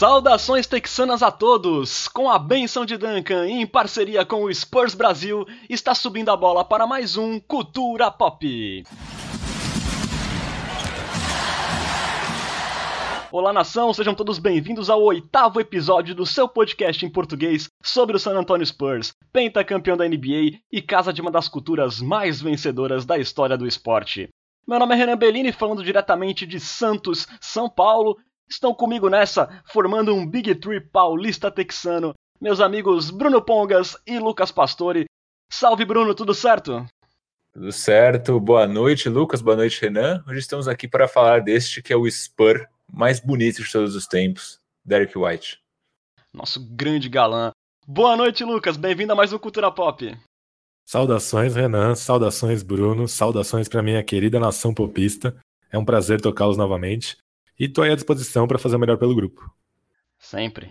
Saudações texanas a todos! Com a benção de Duncan e em parceria com o Spurs Brasil, está subindo a bola para mais um Cultura Pop. Olá nação, sejam todos bem-vindos ao oitavo episódio do seu podcast em português sobre o San Antonio Spurs, pentacampeão da NBA e casa de uma das culturas mais vencedoras da história do esporte. Meu nome é Renan Bellini, falando diretamente de Santos, São Paulo, Estão comigo nessa, formando um Big Tree paulista texano, meus amigos Bruno Pongas e Lucas Pastore. Salve Bruno, tudo certo? Tudo certo, boa noite Lucas, boa noite Renan. Hoje estamos aqui para falar deste que é o Spur mais bonito de todos os tempos, Derek White. Nosso grande galã. Boa noite Lucas, bem-vindo a mais um Cultura Pop. Saudações Renan, saudações Bruno, saudações para minha querida nação popista. É um prazer tocá-los novamente. E tô aí à disposição para fazer o melhor pelo grupo. Sempre.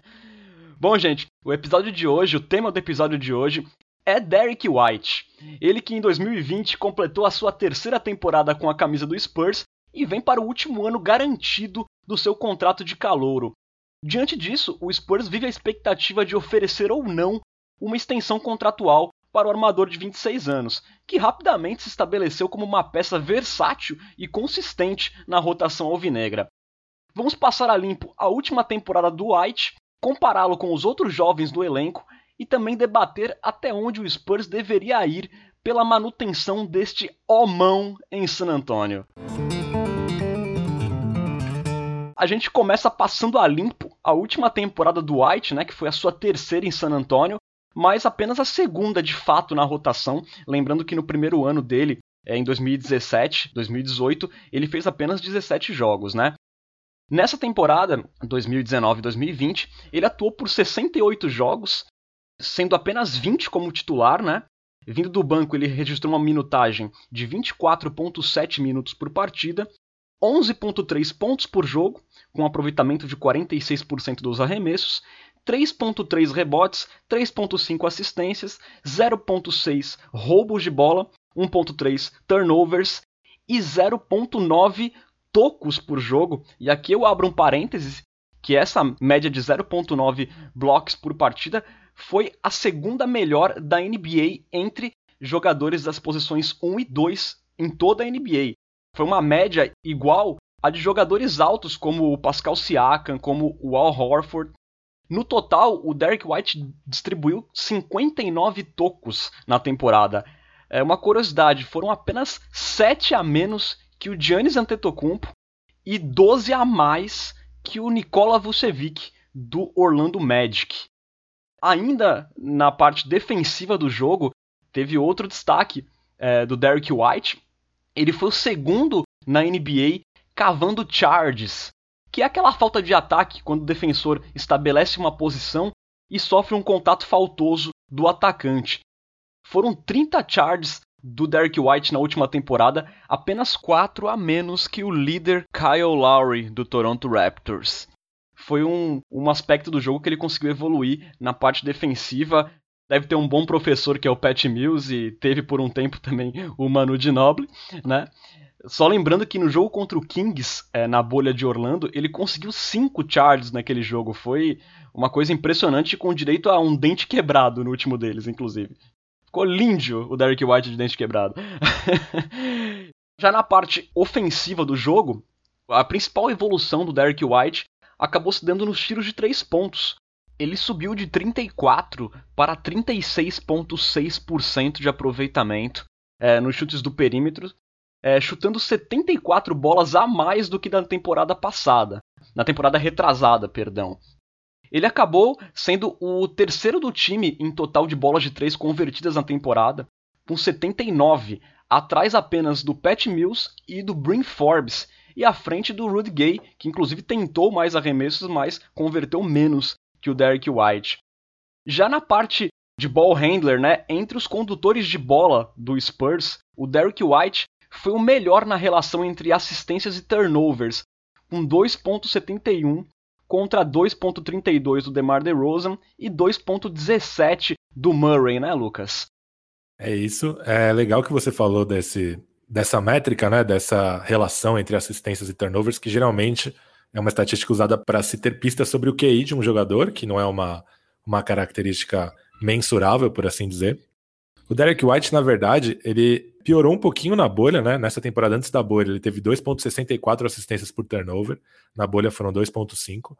Bom, gente, o episódio de hoje, o tema do episódio de hoje é Derek White. Ele que em 2020 completou a sua terceira temporada com a camisa do Spurs e vem para o último ano garantido do seu contrato de calouro. Diante disso, o Spurs vive a expectativa de oferecer ou não uma extensão contratual para o armador de 26 anos, que rapidamente se estabeleceu como uma peça versátil e consistente na rotação alvinegra. Vamos passar a limpo a última temporada do White, compará-lo com os outros jovens do elenco e também debater até onde o Spurs deveria ir pela manutenção deste homão em San Antonio. A gente começa passando a limpo a última temporada do White, né, que foi a sua terceira em San Antonio, mas apenas a segunda de fato na rotação. Lembrando que no primeiro ano dele, é, em 2017, 2018, ele fez apenas 17 jogos, né? Nessa temporada, 2019-2020, ele atuou por 68 jogos, sendo apenas 20 como titular, né? Vindo do banco, ele registrou uma minutagem de 24,7 minutos por partida, 11,3 pontos por jogo, com aproveitamento de 46% dos arremessos, 3.3 rebotes, 3.5 assistências, 0.6 roubos de bola, 1.3 turnovers e 0.9 tocos por jogo. E aqui eu abro um parênteses que essa média de 0.9 blocos por partida foi a segunda melhor da NBA entre jogadores das posições 1 e 2 em toda a NBA. Foi uma média igual a de jogadores altos como o Pascal Siakam, como o Al Horford no total, o Derek White distribuiu 59 tocos na temporada. É uma curiosidade, foram apenas 7 a menos que o Giannis Antetokounmpo e 12 a mais que o Nikola Vucevic do Orlando Magic. Ainda na parte defensiva do jogo, teve outro destaque é, do Derek White. Ele foi o segundo na NBA cavando charges, que é aquela falta de ataque quando o defensor estabelece uma posição e sofre um contato faltoso do atacante. Foram 30 charges do Derek White na última temporada, apenas 4 a menos que o líder Kyle Lowry do Toronto Raptors. Foi um, um aspecto do jogo que ele conseguiu evoluir na parte defensiva. Deve ter um bom professor que é o Pat Mills e teve por um tempo também o Manu Ginobili, né? Só lembrando que no jogo contra o Kings, é, na bolha de Orlando, ele conseguiu cinco charges naquele jogo. Foi uma coisa impressionante, com direito a um dente quebrado no último deles, inclusive. Ficou lindo o Derek White de dente quebrado. Já na parte ofensiva do jogo, a principal evolução do Derek White acabou se dando nos tiros de três pontos. Ele subiu de 34 para 36,6% de aproveitamento é, nos chutes do perímetro, é, chutando 74 bolas a mais do que na temporada passada. Na temporada retrasada, perdão. Ele acabou sendo o terceiro do time em total de bolas de três convertidas na temporada, com 79, atrás apenas do Pat Mills e do Bryn Forbes, e à frente do Rudy Gay, que inclusive tentou mais arremessos, mas converteu menos que o Derek White. Já na parte de ball handler, né, entre os condutores de bola do Spurs, o Derek White foi o melhor na relação entre assistências e turnovers, com 2.71 contra 2.32 do DeMar DeRozan e 2.17 do Murray, né, Lucas? É isso. É legal que você falou desse, dessa métrica, né, dessa relação entre assistências e turnovers, que geralmente é uma estatística usada para se ter pistas sobre o QI de um jogador, que não é uma, uma característica mensurável, por assim dizer. O Derek White, na verdade, ele piorou um pouquinho na bolha, né? Nessa temporada antes da bolha, ele teve 2,64 assistências por turnover. Na bolha foram 2,5.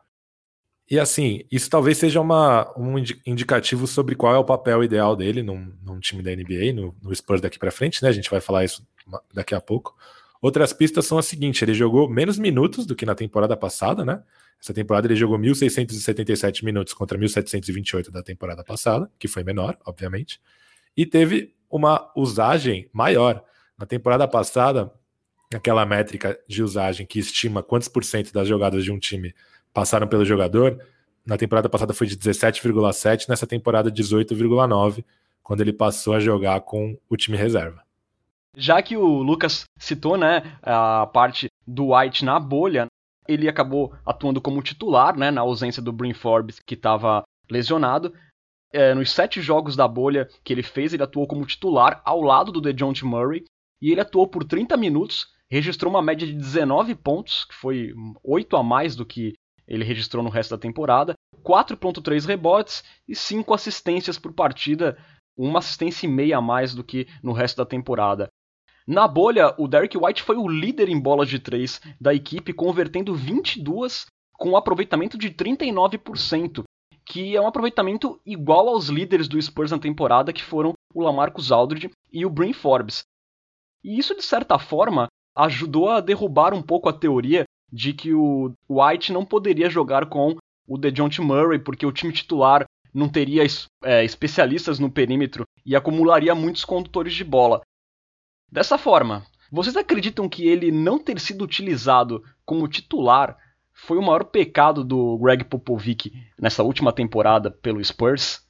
E assim, isso talvez seja uma, um indicativo sobre qual é o papel ideal dele num, num time da NBA, no, no Spurs daqui para frente, né? A gente vai falar isso daqui a pouco. Outras pistas são as seguintes: ele jogou menos minutos do que na temporada passada, né? Essa temporada ele jogou 1.677 minutos contra 1.728 da temporada passada, que foi menor, obviamente. E teve uma usagem maior. Na temporada passada, aquela métrica de usagem que estima quantos por cento das jogadas de um time passaram pelo jogador, na temporada passada foi de 17,7, nessa temporada 18,9, quando ele passou a jogar com o time reserva. Já que o Lucas citou, né, a parte do White na bolha, ele acabou atuando como titular, né, na ausência do Brin Forbes, que estava lesionado. É, nos sete jogos da bolha que ele fez, ele atuou como titular ao lado do DeJounte Murray, e ele atuou por 30 minutos, registrou uma média de 19 pontos, que foi 8 a mais do que ele registrou no resto da temporada, 4.3 rebotes e 5 assistências por partida, uma assistência e meia a mais do que no resto da temporada. Na bolha, o Derek White foi o líder em bolas de 3 da equipe, convertendo 22 com um aproveitamento de 39%, que é um aproveitamento igual aos líderes do Spurs na temporada, que foram o Lamarcus Aldridge e o Bryn Forbes. E isso, de certa forma, ajudou a derrubar um pouco a teoria de que o White não poderia jogar com o DeJounte Murray, porque o time titular não teria é, especialistas no perímetro e acumularia muitos condutores de bola. Dessa forma, vocês acreditam que ele não ter sido utilizado como titular foi o maior pecado do Greg Popovich nessa última temporada pelo Spurs?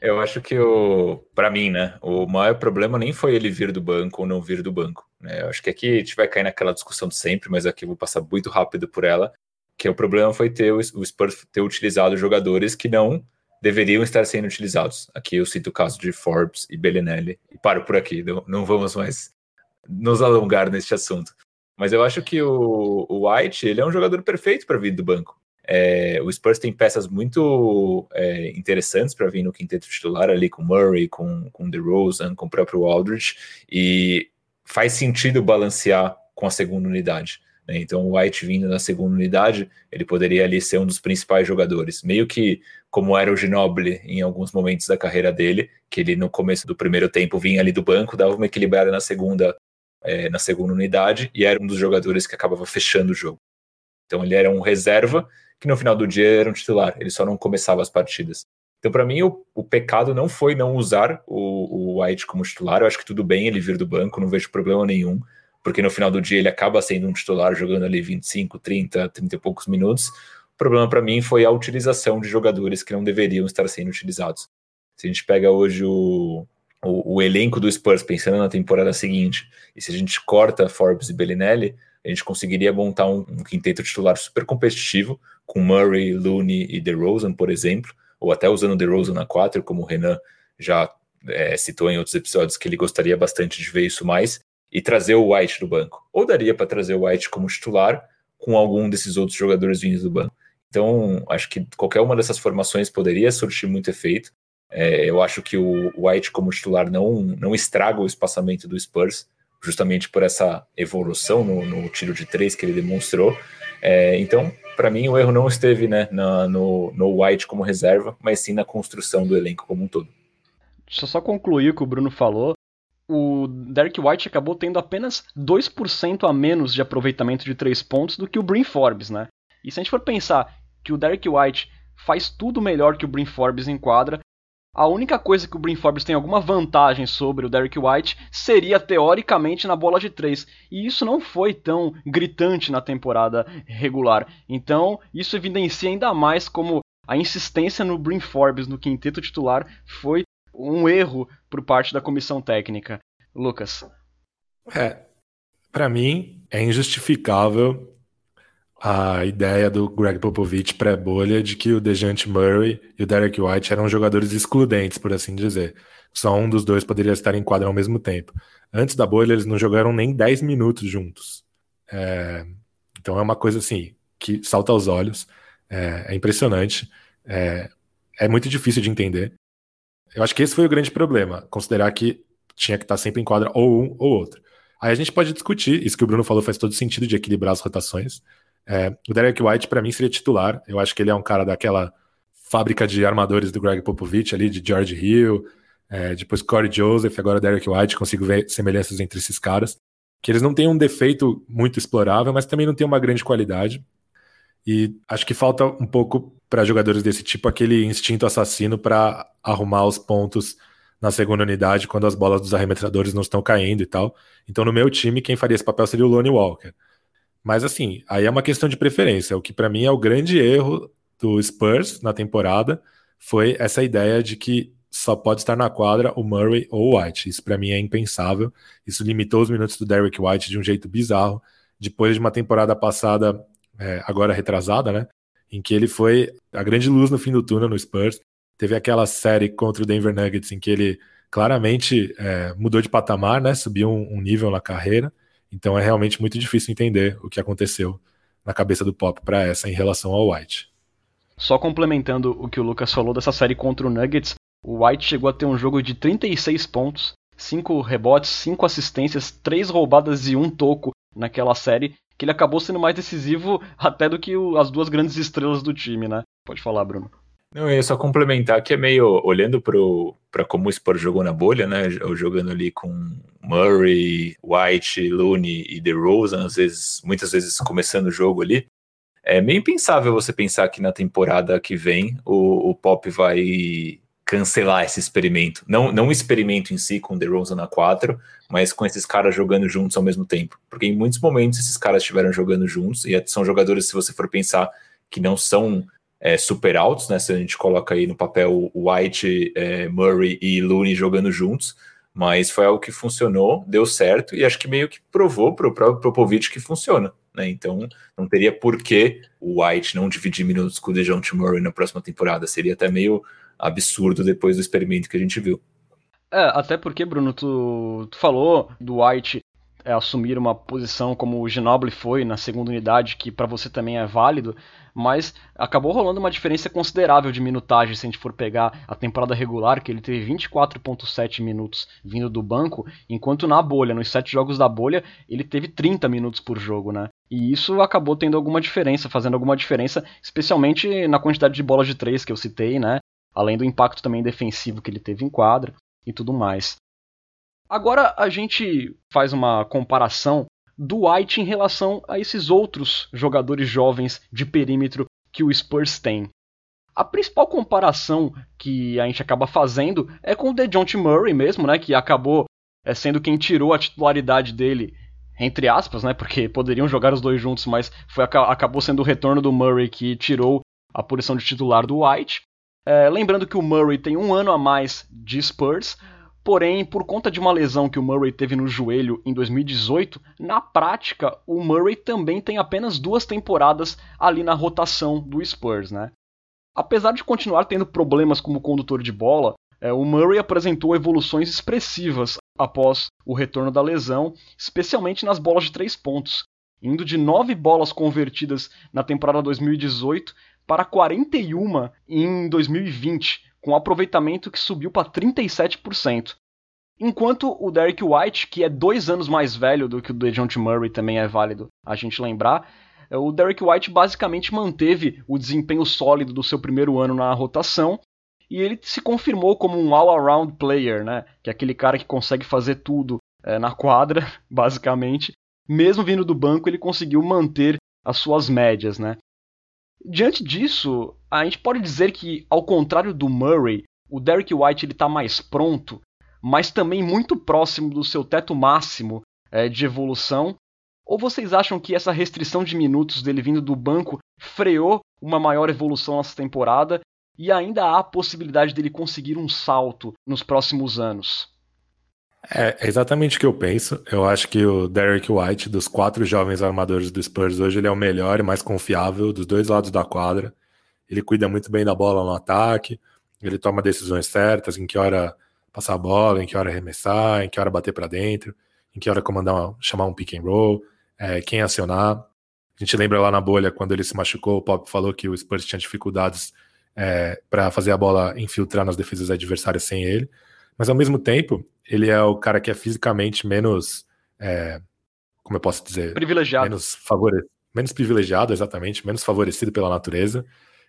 Eu acho que o, para mim, né, o maior problema nem foi ele vir do banco ou não vir do banco. Né? Eu acho que aqui a gente vai cair naquela discussão de sempre, mas aqui eu vou passar muito rápido por ela. Que o problema foi ter o, o Spurs ter utilizado jogadores que não deveriam estar sendo utilizados. Aqui eu cito o caso de Forbes e Bellinelli. E paro por aqui, não, não vamos mais nos alongar neste assunto. Mas eu acho que o, o White ele é um jogador perfeito para vir do banco. É, o Spurs tem peças muito é, interessantes para vir no quinteto titular ali com Murray, com, com DeRozan, com o próprio Aldridge, e faz sentido balancear com a segunda unidade. Né? Então, o White vindo na segunda unidade, ele poderia ali ser um dos principais jogadores, meio que como era o Ginobili em alguns momentos da carreira dele, que ele no começo do primeiro tempo vinha ali do banco, dava uma equilibrada na segunda, é, na segunda unidade e era um dos jogadores que acabava fechando o jogo. Então, ele era um reserva que no final do dia era um titular, ele só não começava as partidas. Então, para mim, o, o, pecado não foi não usar o, o White como titular. Eu acho que tudo bem ele vir do banco, não vejo problema nenhum, porque no final do dia ele acaba sendo um titular jogando ali 25, 30, 30 e poucos minutos. O problema para mim foi a utilização de jogadores que não deveriam estar sendo utilizados. Se a gente pega hoje o, o, o elenco do Spurs pensando na temporada seguinte, e se a gente corta Forbes e Bellinelli, a gente conseguiria montar um, um quinteto titular super competitivo, com Murray, Looney e DeRozan, por exemplo, ou até usando DeRozan na 4, como o Renan já é, citou em outros episódios que ele gostaria bastante de ver isso mais, e trazer o White do banco. Ou daria para trazer o White como titular com algum desses outros jogadores vindos do banco. Então, acho que qualquer uma dessas formações poderia surtir muito efeito. É, eu acho que o White como titular não, não estraga o espaçamento do Spurs, justamente por essa evolução no, no tiro de três que ele demonstrou. É, então, para mim, o erro não esteve né, na, no, no White como reserva, mas sim na construção do elenco como um todo. Deixa eu só concluir o que o Bruno falou. O Derek White acabou tendo apenas 2% a menos de aproveitamento de três pontos do que o Brin Forbes, né? E se a gente for pensar que o Derek White faz tudo melhor que o Brin Forbes em quadra, a única coisa que o Brin Forbes tem alguma vantagem sobre o Derek White seria teoricamente na bola de três. E isso não foi tão gritante na temporada regular. Então, isso evidencia ainda mais como a insistência no Brin Forbes no quinteto titular foi um erro por parte da comissão técnica. Lucas. É, para mim é injustificável a ideia do Greg Popovich pré-bolha de que o Dejante Murray e o Derek White eram jogadores excludentes, por assim dizer. Só um dos dois poderia estar em quadra ao mesmo tempo. Antes da bolha, eles não jogaram nem 10 minutos juntos. É... Então é uma coisa assim, que salta aos olhos. É, é impressionante. É, é muito difícil de entender. Eu acho que esse foi o grande problema, considerar que tinha que estar sempre em quadra ou um ou outro. Aí a gente pode discutir, isso que o Bruno falou faz todo sentido de equilibrar as rotações. É, o Derek White, para mim, seria titular. Eu acho que ele é um cara daquela fábrica de armadores do Greg Popovich ali, de George Hill, é, depois Corey Joseph, agora Derek White, consigo ver semelhanças entre esses caras. Que eles não têm um defeito muito explorável, mas também não têm uma grande qualidade. E acho que falta um pouco para jogadores desse tipo aquele instinto assassino para arrumar os pontos na segunda unidade quando as bolas dos arremessadores não estão caindo e tal. Então, no meu time, quem faria esse papel seria o Lonnie Walker. Mas, assim, aí é uma questão de preferência. O que para mim é o grande erro do Spurs na temporada foi essa ideia de que só pode estar na quadra o Murray ou o White. Isso para mim é impensável. Isso limitou os minutos do Derrick White de um jeito bizarro. Depois de uma temporada passada, é, agora retrasada, né? Em que ele foi a grande luz no fim do túnel no Spurs. Teve aquela série contra o Denver Nuggets em que ele claramente é, mudou de patamar, né? Subiu um, um nível na carreira. Então é realmente muito difícil entender o que aconteceu na cabeça do Pop para essa em relação ao White. Só complementando o que o Lucas falou dessa série contra o Nuggets, o White chegou a ter um jogo de 36 pontos, 5 rebotes, 5 assistências, 3 roubadas e 1 toco naquela série, que ele acabou sendo mais decisivo até do que o, as duas grandes estrelas do time, né? Pode falar, Bruno. Não, eu ia só complementar que é meio olhando para como o Spurs jogou na bolha, né? Jogando ali com Murray, White, Looney e DeRozan, às vezes, muitas vezes começando o jogo ali. É meio impensável você pensar que na temporada que vem o, o Pop vai cancelar esse experimento. Não, não o experimento em si com DeRozan na 4, mas com esses caras jogando juntos ao mesmo tempo. Porque em muitos momentos esses caras estiveram jogando juntos, e são jogadores, se você for pensar, que não são é, super altos, né? Se a gente coloca aí no papel White, é, Murray e Looney jogando juntos, mas foi algo que funcionou, deu certo, e acho que meio que provou para o próprio Popovich que funciona. Né? Então não teria por que o White não dividir minutos com o DeJounte Murray na próxima temporada. Seria até meio absurdo depois do experimento que a gente viu. É, até porque, Bruno, tu, tu falou do White é, assumir uma posição como o Ginobili foi na segunda unidade, que para você também é válido, mas acabou rolando uma diferença considerável de minutagem se a gente for pegar a temporada regular, que ele teve 24.7 minutos vindo do banco, enquanto na bolha, nos sete jogos da bolha, ele teve 30 minutos por jogo, né? E isso acabou tendo alguma diferença, fazendo alguma diferença, especialmente na quantidade de bolas de três que eu citei, né? além do impacto também defensivo que ele teve em quadra e tudo mais. Agora a gente faz uma comparação do White em relação a esses outros jogadores jovens de perímetro que o Spurs tem. A principal comparação que a gente acaba fazendo é com o DeJounte Murray mesmo, né, que acabou é, sendo quem tirou a titularidade dele, entre aspas, né, porque poderiam jogar os dois juntos, mas foi, acabou sendo o retorno do Murray que tirou a posição de titular do White. É, lembrando que o Murray tem um ano a mais de Spurs, porém, por conta de uma lesão que o Murray teve no joelho em 2018, na prática, o Murray também tem apenas duas temporadas ali na rotação do Spurs, né? Apesar de continuar tendo problemas como condutor de bola, é, o Murray apresentou evoluções expressivas após o retorno da lesão, especialmente nas bolas de três pontos, indo de nove bolas convertidas na temporada 2018 para 41 em 2020, com um aproveitamento que subiu para 37%. Enquanto o Derek White, que é dois anos mais velho do que o DeJounte Murray, também é válido a gente lembrar, é, o Derek White basicamente manteve o desempenho sólido do seu primeiro ano na rotação e ele se confirmou como um all-around player, né? Que é aquele cara que consegue fazer tudo é, na quadra, basicamente. Mesmo vindo do banco, ele conseguiu manter as suas médias, né? Diante disso, a gente pode dizer que, ao contrário do Murray, o Derek White está mais pronto, mas também muito próximo do seu teto máximo é, de evolução. Ou vocês acham que essa restrição de minutos dele vindo do banco freou uma maior evolução nessa temporada e ainda há a possibilidade dele conseguir um salto nos próximos anos? É, é exatamente o que eu penso. Eu acho que o Derek White, dos quatro jovens armadores do Spurs, hoje ele é o melhor e mais confiável dos dois lados da quadra. Ele cuida muito bem da bola no ataque, ele toma decisões certas, em que hora passar a bola, em que hora arremessar, em que hora bater para dentro, em que hora comandar, chamar um pick and roll, é, quem acionar. A gente lembra lá na bolha, quando ele se machucou, o Pop falou que o Spurs tinha dificuldades é, para fazer a bola infiltrar nas defesas adversárias sem ele. Mas ao mesmo tempo, ele é o cara que é fisicamente menos. É, como eu posso dizer? Privilegiado. Menos, favore... menos privilegiado, exatamente, menos favorecido pela natureza.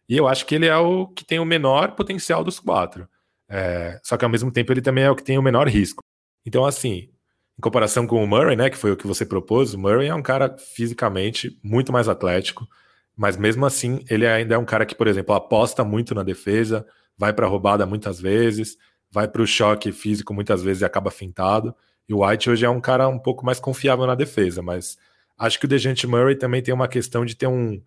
E eu acho que ele é o que tem o menor potencial dos quatro. É, só que ao mesmo tempo ele também é o que tem o menor risco. Então, assim, em comparação com o Murray, né, que foi o que você propôs, o Murray é um cara fisicamente muito mais atlético, mas mesmo assim ele ainda é um cara que, por exemplo, aposta muito na defesa, vai para a roubada muitas vezes, vai para o choque físico muitas vezes e acaba fintado. E o White hoje é um cara um pouco mais confiável na defesa, mas acho que o Dejante Murray também tem uma questão de ter um,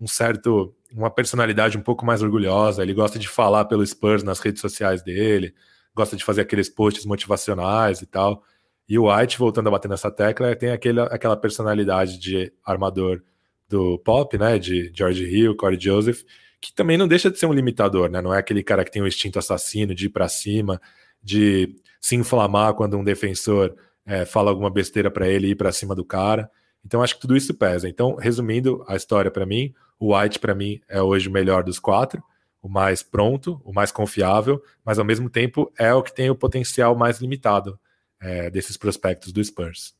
um certo, uma personalidade um pouco mais orgulhosa. Ele gosta de falar pelo Spurs nas redes sociais dele, gosta de fazer aqueles posts motivacionais e tal. E o White, voltando a bater nessa tecla, tem aquele, aquela personalidade de armador do pop, né? De George Hill, Corey Joseph, que também não deixa de ser um limitador, né? Não é aquele cara que tem um instinto assassino de ir para cima, de se inflamar quando um defensor é, fala alguma besteira para ele ir para cima do cara. Então acho que tudo isso pesa. Então, resumindo a história para mim, o White para mim é hoje o melhor dos quatro, o mais pronto, o mais confiável, mas ao mesmo tempo é o que tem o potencial mais limitado é, desses prospectos do Spurs.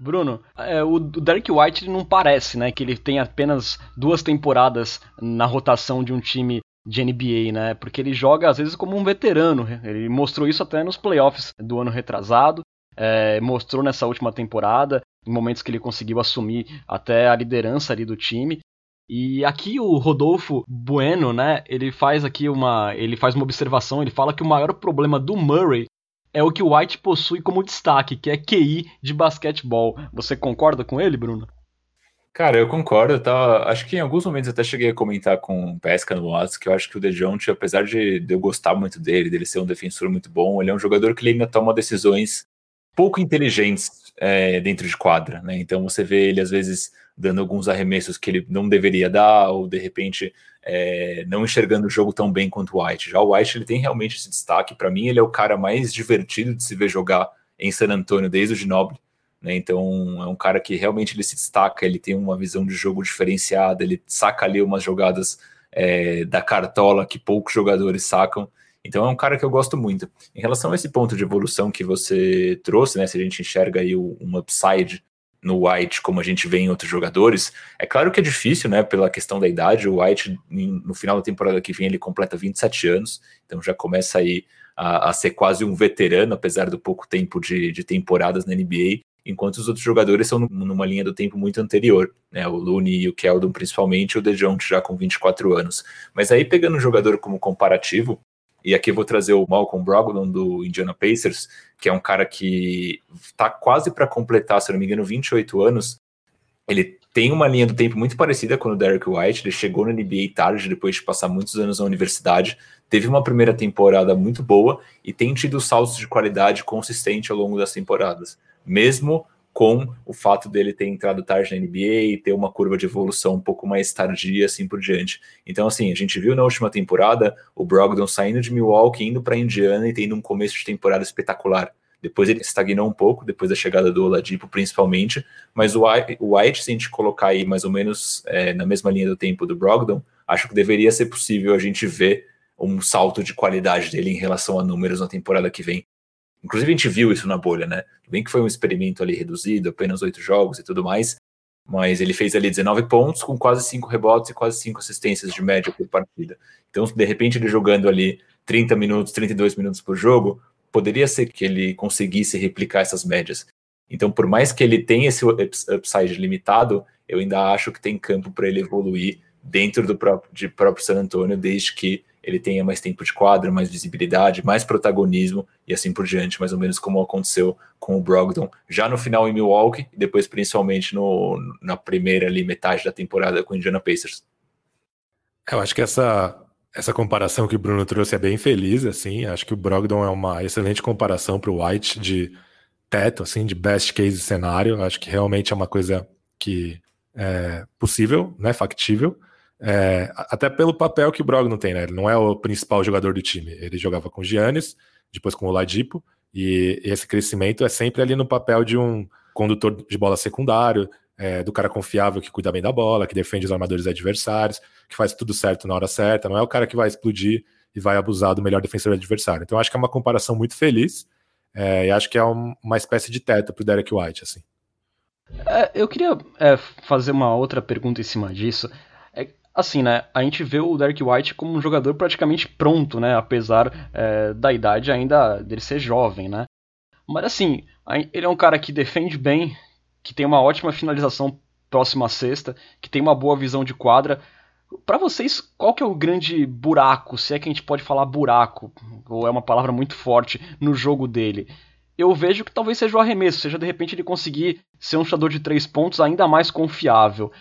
Bruno, é, o Derek White não parece, né, que ele tem apenas duas temporadas na rotação de um time de NBA, né? Porque ele joga às vezes como um veterano. Ele mostrou isso até nos playoffs do ano retrasado, é, mostrou nessa última temporada, em momentos que ele conseguiu assumir até a liderança ali do time. E aqui o Rodolfo Bueno, né? Ele faz aqui uma, ele faz uma observação. Ele fala que o maior problema do Murray é o que o White possui como destaque, que é QI de basquetebol. Você concorda com ele, Bruno? Cara, eu concordo. Eu acho que em alguns momentos até cheguei a comentar com o Pesca no WhatsApp que eu acho que o DeJounte, apesar de, de eu gostar muito dele, dele ser um defensor muito bom, ele é um jogador que ele ainda toma decisões pouco inteligentes é, dentro de quadra, né? Então você vê ele às vezes dando alguns arremessos que ele não deveria dar, ou de repente é, não enxergando o jogo tão bem quanto o White. Já o White ele tem realmente esse destaque. Para mim, ele é o cara mais divertido de se ver jogar em San Antonio desde o Ginobili. Né? Então é um cara que realmente ele se destaca, ele tem uma visão de jogo diferenciada, ele saca ali umas jogadas é, da cartola que poucos jogadores sacam. Então é um cara que eu gosto muito. Em relação a esse ponto de evolução que você trouxe, né? Se a gente enxerga aí um upside no White como a gente vê em outros jogadores. É claro que é difícil, né, pela questão da idade. O White, no final da temporada que vem, ele completa 27 anos, então já começa aí a, a ser quase um veterano, apesar do pouco tempo de, de, temporadas na NBA, enquanto os outros jogadores são numa linha do tempo muito anterior, né, o Looney e o Keldon principalmente, o DeJounte já com 24 anos. Mas aí, pegando um jogador como comparativo, e aqui eu vou trazer o Malcolm Brogdon do Indiana Pacers, que é um cara que está quase para completar, se não me engano, 28 anos. Ele tem uma linha do tempo muito parecida com o Derek White. Ele chegou na NBA tarde, depois de passar muitos anos na universidade. Teve uma primeira temporada muito boa e tem tido saltos de qualidade consistente ao longo das temporadas. Mesmo com o fato dele ter entrado tarde na NBA e ter uma curva de evolução um pouco mais tardia, assim por diante. Então, assim, a gente viu na última temporada o Brogdon saindo de Milwaukee, indo para Indiana e tendo um começo de temporada espetacular. Depois ele estagnou um pouco, depois da chegada do Oladipo, principalmente. Mas o White, se a gente colocar aí mais ou menos é, na mesma linha do tempo do Brogdon, acho que deveria ser possível a gente ver um salto de qualidade dele em relação a números na temporada que vem. Inclusive a gente viu isso na bolha, né? Bem que foi um experimento ali reduzido, apenas oito jogos e tudo mais, mas ele fez ali 19 pontos com quase cinco rebotes e quase cinco assistências de média por partida. Então, de repente, ele jogando ali 30 minutos, 32 minutos por jogo, poderia ser que ele conseguisse replicar essas médias. Então, por mais que ele tenha esse upside limitado, eu ainda acho que tem campo para ele evoluir dentro do próprio, de próprio San Antonio, desde que ele tenha mais tempo de quadro, mais visibilidade, mais protagonismo e assim por diante, mais ou menos como aconteceu com o Brogdon já no final em Milwaukee e depois principalmente no, na primeira ali metade da temporada com o Indiana Pacers. Eu acho que essa essa comparação que o Bruno trouxe é bem feliz, assim. Acho que o Brogdon é uma excelente comparação para o White de teto, assim, de best case cenário. Acho que realmente é uma coisa que é possível, né, factível. É, até pelo papel que o Brogdon tem, né? Ele não é o principal jogador do time. Ele jogava com o Giannis, depois com o Ladipo, e esse crescimento é sempre ali no papel de um condutor de bola secundário, é, do cara confiável que cuida bem da bola, que defende os armadores adversários, que faz tudo certo na hora certa, não é o cara que vai explodir e vai abusar do melhor defensor adversário. Então acho que é uma comparação muito feliz é, e acho que é um, uma espécie de teto pro Derek White, assim. É, eu queria é, fazer uma outra pergunta em cima disso. Assim, né? A gente vê o Derek White como um jogador praticamente pronto, né? Apesar é, da idade ainda dele ser jovem, né? Mas assim, ele é um cara que defende bem, que tem uma ótima finalização próxima à sexta, que tem uma boa visão de quadra. Para vocês, qual que é o grande buraco, se é que a gente pode falar buraco, ou é uma palavra muito forte, no jogo dele? Eu vejo que talvez seja o arremesso, seja de repente ele conseguir ser um chutador de três pontos ainda mais confiável.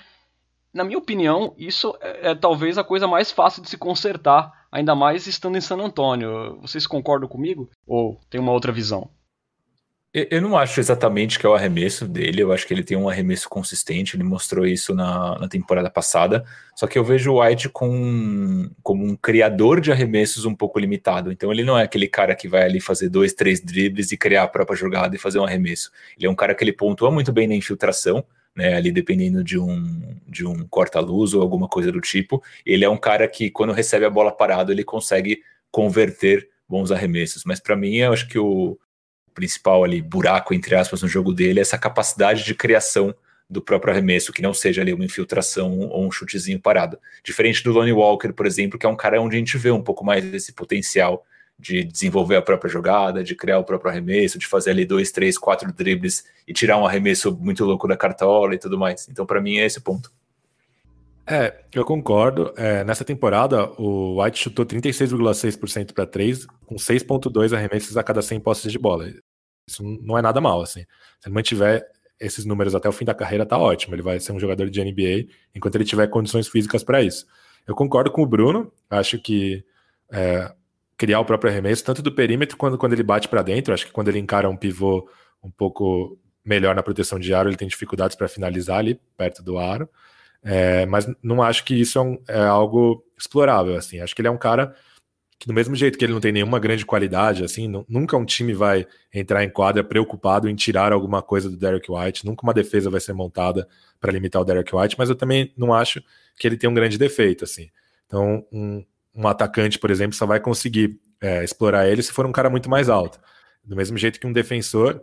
Na minha opinião, isso é, é talvez a coisa mais fácil de se consertar, ainda mais estando em San Antônio. Vocês concordam comigo? Ou tem uma outra visão? Eu não acho exatamente que é o arremesso dele, eu acho que ele tem um arremesso consistente, ele mostrou isso na, na temporada passada, só que eu vejo o White com, como um criador de arremessos um pouco limitado, então ele não é aquele cara que vai ali fazer dois, três dribles e criar a própria jogada e fazer um arremesso. Ele é um cara que ele pontua muito bem na infiltração, né, ali dependendo de um, de um corta-luz ou alguma coisa do tipo, ele é um cara que quando recebe a bola parado ele consegue converter bons arremessos, mas para mim eu acho que o principal ali buraco, entre aspas, no jogo dele é essa capacidade de criação do próprio arremesso, que não seja ali uma infiltração ou um chutezinho parado. Diferente do Lonnie Walker, por exemplo, que é um cara onde a gente vê um pouco mais desse potencial de desenvolver a própria jogada, de criar o próprio arremesso, de fazer ali dois, três, quatro dribles e tirar um arremesso muito louco da cartola e tudo mais. Então, para mim, é esse o ponto. É, eu concordo. É, nessa temporada, o White chutou 36,6% para 3, com 6,2 arremessos a cada 100 posses de bola. Isso não é nada mal, assim. Se ele mantiver esses números até o fim da carreira, tá ótimo. Ele vai ser um jogador de NBA enquanto ele tiver condições físicas para isso. Eu concordo com o Bruno. Acho que é, criar o próprio arremesso, tanto do perímetro quanto quando ele bate para dentro. Acho que quando ele encara um pivô um pouco melhor na proteção de aro, ele tem dificuldades para finalizar ali perto do aro. É, mas não acho que isso é, um, é, algo explorável, assim. Acho que ele é um cara que do mesmo jeito que ele não tem nenhuma grande qualidade, assim, nunca um time vai entrar em quadra preocupado em tirar alguma coisa do Derek White, nunca uma defesa vai ser montada para limitar o Derek White, mas eu também não acho que ele tem um grande defeito, assim. Então, um, um atacante, por exemplo, só vai conseguir é, explorar ele se for um cara muito mais alto. Do mesmo jeito que um defensor,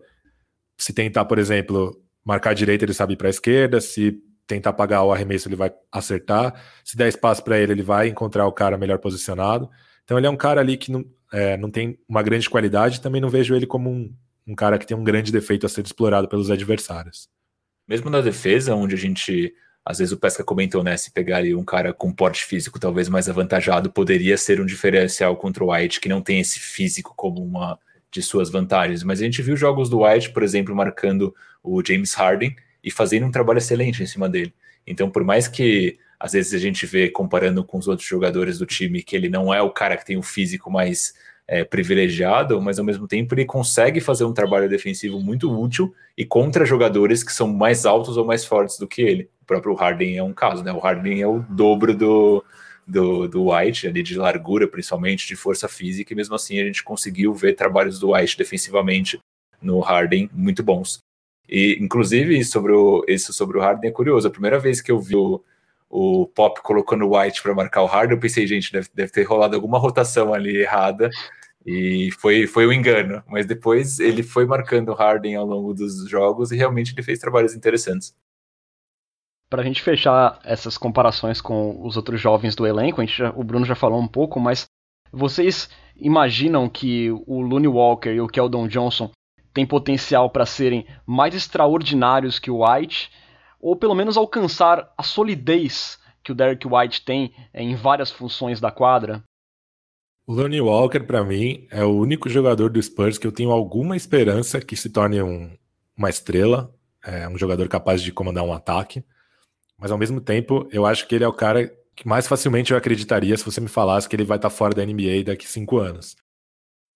se tentar, por exemplo, marcar a direita, ele sabe ir para a esquerda, se tentar pagar o arremesso, ele vai acertar. Se der espaço para ele, ele vai encontrar o cara melhor posicionado. Então ele é um cara ali que não, é, não tem uma grande qualidade, também não vejo ele como um, um cara que tem um grande defeito a ser explorado pelos adversários. Mesmo na defesa, onde a gente, às vezes o Pesca comentou, né, se pegar ali um cara com porte físico talvez mais avantajado, poderia ser um diferencial contra o White, que não tem esse físico como uma de suas vantagens. Mas a gente viu jogos do White, por exemplo, marcando o James Harden, e fazendo um trabalho excelente em cima dele. Então, por mais que às vezes a gente vê comparando com os outros jogadores do time que ele não é o cara que tem o físico mais é, privilegiado, mas ao mesmo tempo ele consegue fazer um trabalho defensivo muito útil e contra jogadores que são mais altos ou mais fortes do que ele. O próprio Harden é um caso, né? O Harden é o dobro do, do, do White, ali de largura, principalmente, de força física, e mesmo assim a gente conseguiu ver trabalhos do White defensivamente no Harden muito bons. E, inclusive, sobre o, isso sobre o Harden é curioso. A primeira vez que eu vi o, o Pop colocando o White para marcar o Harden, eu pensei, gente, deve, deve ter rolado alguma rotação ali errada. E foi, foi um engano. Mas depois ele foi marcando o Harden ao longo dos jogos e realmente ele fez trabalhos interessantes. Para a gente fechar essas comparações com os outros jovens do elenco, já, o Bruno já falou um pouco, mas vocês imaginam que o Looney Walker e o Keldon Johnson têm potencial para serem mais extraordinários que o White, ou pelo menos alcançar a solidez que o Derek White tem em várias funções da quadra? O Lonnie Walker, para mim, é o único jogador do Spurs que eu tenho alguma esperança que se torne um, uma estrela, é, um jogador capaz de comandar um ataque. Mas ao mesmo tempo, eu acho que ele é o cara que mais facilmente eu acreditaria se você me falasse que ele vai estar tá fora da NBA daqui cinco anos.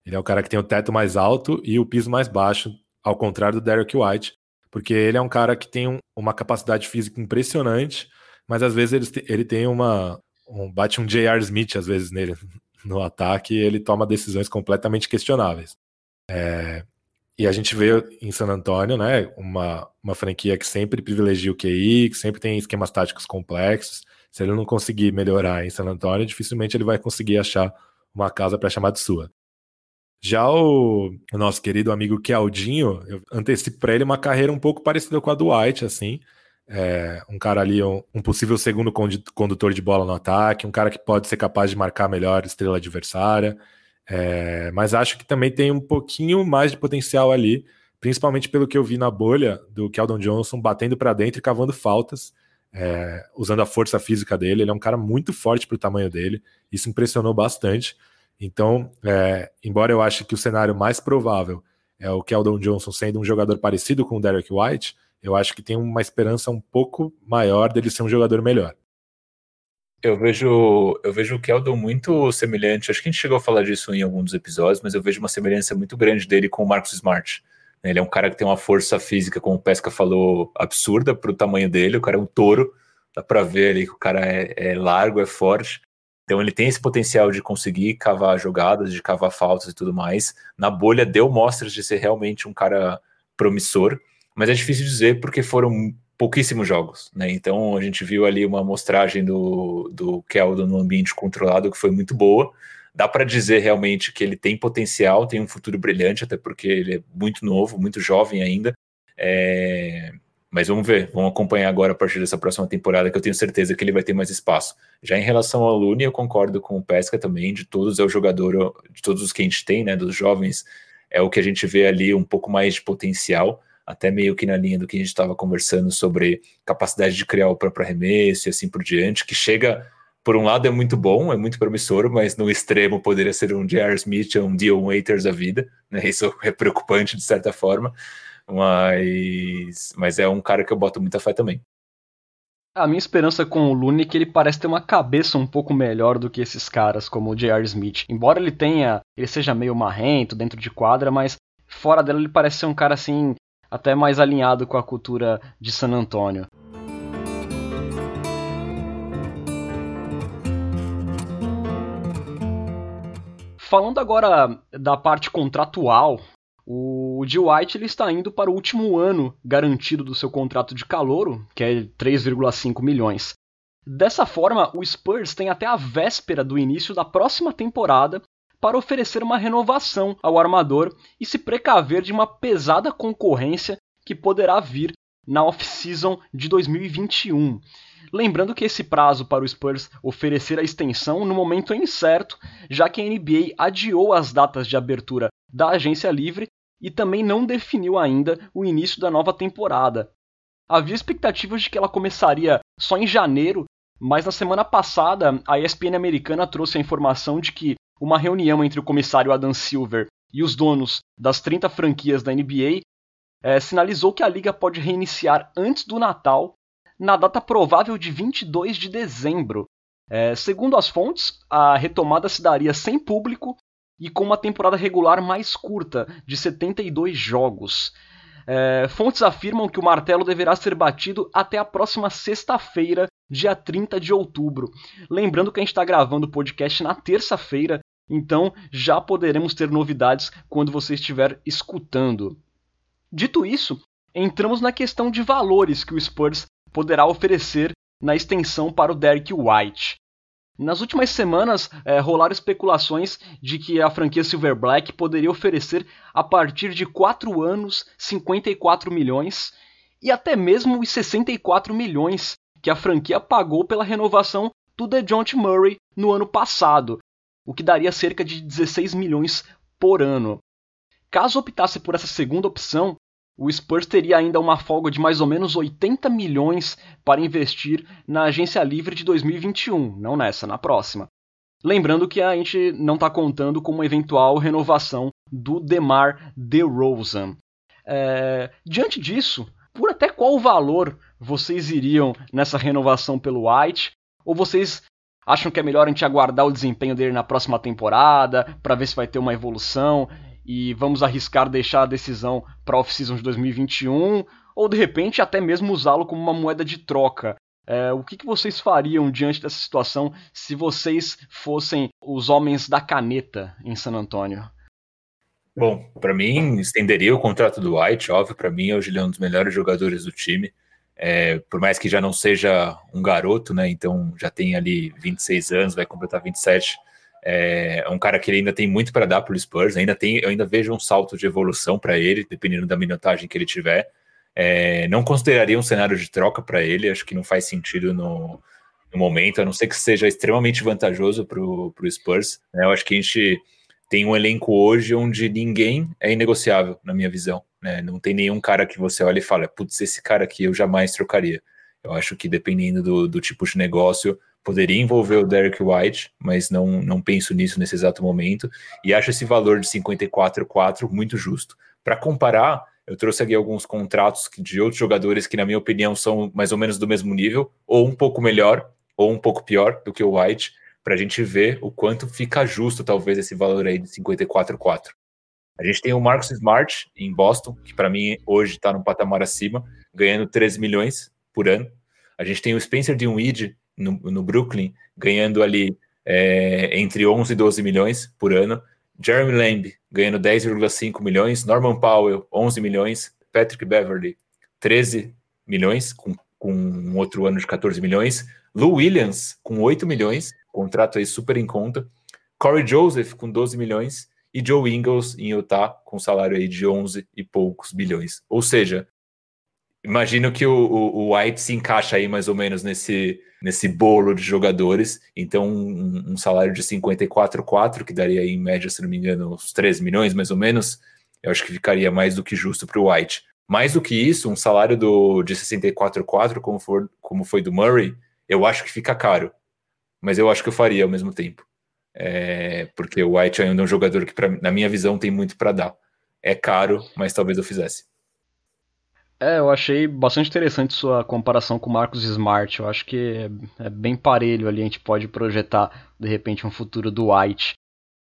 Ele é o cara que tem o teto mais alto e o piso mais baixo, ao contrário do Derek White, porque ele é um cara que tem um, uma capacidade física impressionante, mas às vezes ele, ele tem uma. Um, bate um J.R. Smith, às vezes, nele no ataque, e ele toma decisões completamente questionáveis. É, E a gente vê em San Antonio, né, uma, uma franquia que sempre privilegia o QI, que sempre tem esquemas táticos complexos. Se ele não conseguir melhorar em San Antonio, dificilmente ele vai conseguir achar uma casa para chamar de sua. Já o, o, nosso querido amigo Keldinho, eu antecipo para ele uma carreira um pouco parecida com a do White, assim. É, um cara ali, um, um, possível segundo condutor de bola no ataque, um cara que pode ser capaz de marcar melhor estrela adversária. É, mas acho que também tem um pouquinho mais de potencial ali, principalmente pelo que eu vi na bolha do Keldon Johnson batendo para dentro e cavando faltas, é, usando a força física dele. Ele é um cara muito forte para o tamanho dele, isso impressionou bastante. Então, é, embora eu ache que o cenário mais provável é o Keldon Johnson sendo um jogador parecido com o Derek White, eu acho que tem uma esperança um pouco maior dele ser um jogador melhor. Eu vejo, eu vejo o Keldon muito semelhante. Acho que a gente chegou a falar disso em algum dos episódios, mas eu vejo uma semelhança muito grande dele com o Marcus Smart. Ele é um cara que tem uma força física, como o Pesca falou, absurda para o tamanho dele. O cara é um touro, dá para ver ali que o cara é, é largo, é forte. Então ele tem esse potencial de conseguir cavar jogadas, de cavar faltas e tudo mais. Na bolha deu mostras de ser realmente um cara promissor, mas é difícil dizer porque foram pouquíssimos jogos, né? Então a gente viu ali uma amostragem do, do Keldon no ambiente controlado que foi muito boa. Dá para dizer realmente que ele tem potencial, tem um futuro brilhante, até porque ele é muito novo, muito jovem ainda. É... Mas vamos ver, vamos acompanhar agora a partir dessa próxima temporada, que eu tenho certeza que ele vai ter mais espaço. Já em relação ao Lune, eu concordo com o Pesca também, de todos é o jogador, de todos os que a gente tem, né, dos jovens, é o que a gente vê ali um pouco mais de potencial, até meio que na linha do que a gente estava conversando sobre capacidade de criar o próprio arremesso e assim por diante, que chega, por um lado é muito bom, é muito promissor, mas no extremo poderia ser um J.R. Smith um Dion Waiters da vida, né, isso é preocupante de certa forma, mas, mas é um cara que eu boto muita fé também. A minha esperança com o Looney é que ele parece ter uma cabeça um pouco melhor do que esses caras, como o J.R. Smith. Embora ele tenha, ele seja meio marrento dentro de quadra, mas fora dela ele parece ser um cara assim, até mais alinhado com a cultura de San Antonio. Falando agora da parte contratual, o G. White ele está indo para o último ano garantido do seu contrato de calouro, que é 3,5 milhões. Dessa forma, o Spurs tem até a véspera do início da próxima temporada para oferecer uma renovação ao armador e se precaver de uma pesada concorrência que poderá vir na off-season de 2021. Lembrando que esse prazo para o Spurs oferecer a extensão no momento é incerto, já que a NBA adiou as datas de abertura da agência livre e também não definiu ainda o início da nova temporada. Havia expectativas de que ela começaria só em janeiro, mas na semana passada a ESPN americana trouxe a informação de que uma reunião entre o comissário Adam Silver e os donos das 30 franquias da NBA é, eh, sinalizou que a liga pode reiniciar antes do Natal, na data provável de 22 de dezembro. É, segundo as fontes, a retomada se daria sem público e com uma temporada regular mais curta, de 72 jogos. É, fontes afirmam que o martelo deverá ser batido até a próxima sexta-feira, dia 30 de outubro. Lembrando que a gente está gravando o podcast na terça-feira, então já poderemos ter novidades quando você estiver escutando. Dito isso, entramos na questão de valores que o Spurs poderá oferecer na extensão para o Derek White. Nas últimas semanas, é, rolaram especulações de que a franquia Silver Black poderia oferecer, a partir de 4 anos, 54 milhões e até mesmo os 64 milhões que a franquia pagou pela renovação do DeJounte Murray no ano passado, o que daria cerca de 16 milhões por ano. Caso optasse por essa segunda opção, o Spurs teria ainda uma folga de mais ou menos 80 milhões para investir na agência livre de 2021, não nessa, na próxima. Lembrando que a gente não está contando com uma eventual renovação do DeMar DeRozan. É, diante disso, por até qual valor vocês iriam nessa renovação pelo White? Ou vocês acham que é melhor a gente aguardar o desempenho dele na próxima temporada para ver se vai ter uma evolução e vamos arriscar deixar a decisão para a off-season de 2021 ou de repente até mesmo usá-lo como uma moeda de troca. É, o que, que, vocês fariam diante dessa situação se vocês fossem os homens da caneta em San Antônio? Bom, para mim, estenderia o contrato do White, óbvio, para mim hoje ele é um dos melhores jogadores do time. É, por mais que já não seja um garoto, né? Então já tem ali 26 anos, vai completar 27. É, é um cara que ele ainda tem muito para dar para o Spurs, ainda tem, eu ainda vejo um salto de evolução para ele, dependendo da minutagem que ele tiver. É, não consideraria um cenário de troca para ele, acho que não faz sentido no, no, momento, a não ser que seja extremamente vantajoso para o Spurs. Né? Eu acho que a gente tem um elenco hoje onde ninguém é inegociável, na minha visão. Né? Não tem nenhum cara que você olha e fala, putz, esse cara aqui eu jamais trocaria. Eu acho que dependendo do, do tipo de negócio, poderia envolver o Derek White, mas não, não penso nisso nesse exato momento. E acho esse valor de 54,4 muito justo. Para comparar, eu trouxe aqui alguns contratos de outros jogadores que, na minha opinião, são mais ou menos do mesmo nível, ou um pouco melhor, ou um pouco pior do que o White, para a gente ver o quanto fica justo, talvez, esse valor aí de 54,4. A gente tem o Marcus Smart em Boston, que para mim hoje está num patamar acima, ganhando 13 milhões por ano. A gente tem o Spencer Dinwiddie no, no Brooklyn, ganhando ali é, entre 11 e 12 milhões por ano. Jeremy Lamb ganhando 10,5 milhões. Norman Powell, 11 milhões. Patrick Beverly, 13 milhões, com, com um outro ano de 14 milhões. Lou Williams, com 8 milhões, contrato aí super em conta. Corey Joseph, com 12 milhões e Joe Ingles em Utah com salário aí de 11 e poucos bilhões. Ou seja, imagino que o, o, White se encaixa aí mais ou menos nesse, nesse bolo de jogadores. Então, um, um salário de 54,4, que daria em média, se não me engano, uns 13 milhões mais ou menos, eu acho que ficaria mais do que justo para o White. Mais do que isso, um salário do, de 64,4, como, como foi do Murray, eu acho que fica caro. Mas eu acho que eu faria ao mesmo tempo. É, porque o White ainda é um jogador que, pra, na minha visão, tem muito para dar. É caro, mas talvez eu fizesse. É, eu achei bastante interessante sua comparação com o Marcos Smart. Eu acho que é, é, bem parelho ali. A gente pode projetar, de repente, um futuro do White.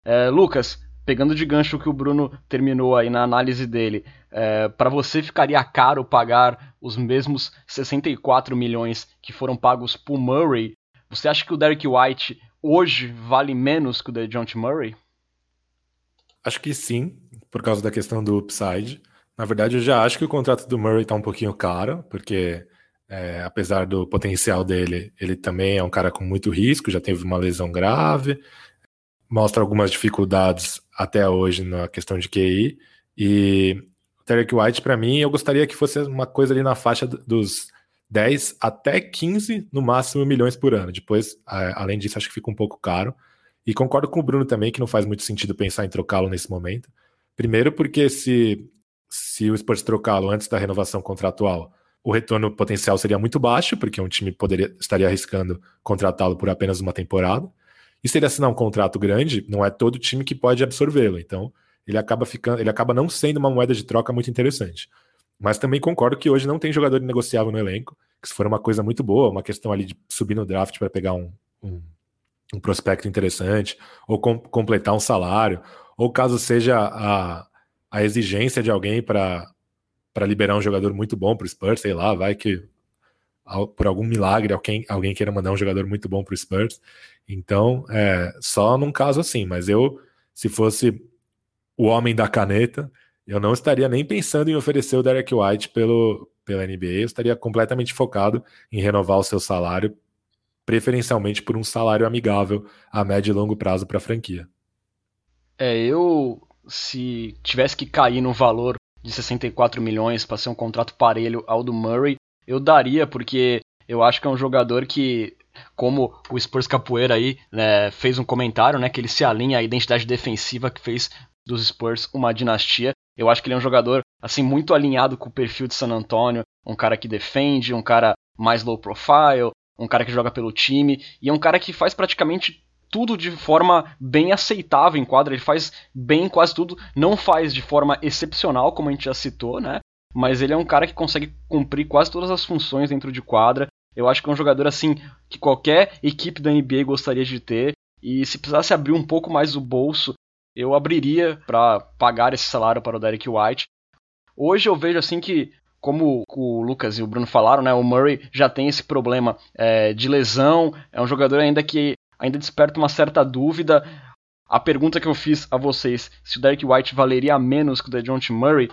É, Lucas, pegando de gancho que o Bruno terminou aí na análise dele, é, para você ficaria caro pagar os mesmos 64 milhões que foram pagos por Murray? Você acha que o Derek White hoje vale menos que o de John Murray? Acho que sim, por causa da questão do upside. Na verdade, eu já acho que o contrato do Murray está um pouquinho caro, porque é, apesar do potencial dele, ele também é um cara com muito risco, já teve uma lesão grave, mostra algumas dificuldades até hoje na questão de QI. E o Derek White, para mim, eu gostaria que fosse uma coisa ali na faixa dos 10 até 15, no máximo, milhões por ano. Depois, além disso, acho que fica um pouco caro. E concordo com o Bruno também que não faz muito sentido pensar em trocá-lo nesse momento. Primeiro, porque se, se o Spurs trocá-lo antes da renovação contratual, o retorno potencial seria muito baixo, porque um time poderia estaria arriscando contratá-lo por apenas uma temporada. E se ele assinar um contrato grande, não é todo time que pode absorvê-lo. Então, ele acaba ficando, ele acaba não sendo uma moeda de troca muito interessante. Mas também concordo que hoje não tem jogador negociável no elenco, que se for uma coisa muito boa, uma questão ali de subir no draft para pegar um, um, um, prospecto interessante, ou com, completar um salário, ou caso seja a, a exigência de alguém para liberar um jogador muito bom para o Spurs, sei lá, vai que por algum milagre alguém, alguém queira mandar um jogador muito bom para o Spurs. Então, é, só num caso assim, mas eu, se fosse o homem da caneta, eu não estaria nem pensando em oferecer o Derek White pelo, pela NBA, eu estaria completamente focado em renovar o seu salário, preferencialmente por um salário amigável a médio e longo prazo para a franquia. É, eu se tivesse que cair no valor de 64 milhões para ser um contrato parelho ao do Murray, eu daria, porque eu acho que é um jogador que, como o Spurs Capoeira aí né, fez um comentário, né, que ele se alinha à identidade defensiva que fez dos Spurs uma dinastia. Eu acho que ele é um jogador assim muito alinhado com o perfil de San Antonio, um cara que defende, um cara mais low profile, um cara que joga pelo time e é um cara que faz praticamente tudo de forma bem aceitável em quadra, ele faz bem quase tudo, não faz de forma excepcional, como a gente já citou, né? Mas ele é um cara que consegue cumprir quase todas as funções dentro de quadra. Eu acho que é um jogador assim que qualquer equipe da NBA gostaria de ter. E se precisasse abrir um pouco mais o bolso eu abriria para pagar esse salário para o Derek White. Hoje eu vejo assim que, como o Lucas e o Bruno falaram, né, o Murray já tem esse problema é, de lesão, é um jogador ainda que ainda desperta uma certa dúvida. a pergunta que eu fiz a vocês, se o Derek White valeria menos que o DeJounte Murray,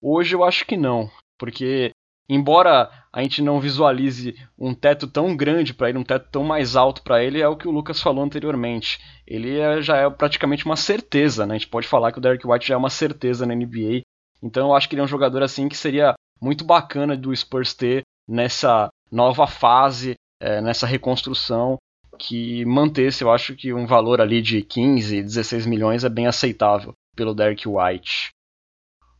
hoje eu acho que não, porque embora a gente não visualize um teto tão grande para ele, um teto tão mais alto para ele, é o que o Lucas falou anteriormente. Ele é, já é praticamente uma certeza, né? A gente pode falar que o Derek White já é uma certeza na NBA. Então eu acho que ele é um jogador assim que seria muito bacana do Spurs ter nessa nova fase, é, nessa reconstrução que mantesse, eu acho que um valor ali de 15, 16 milhões é bem aceitável pelo Derek White.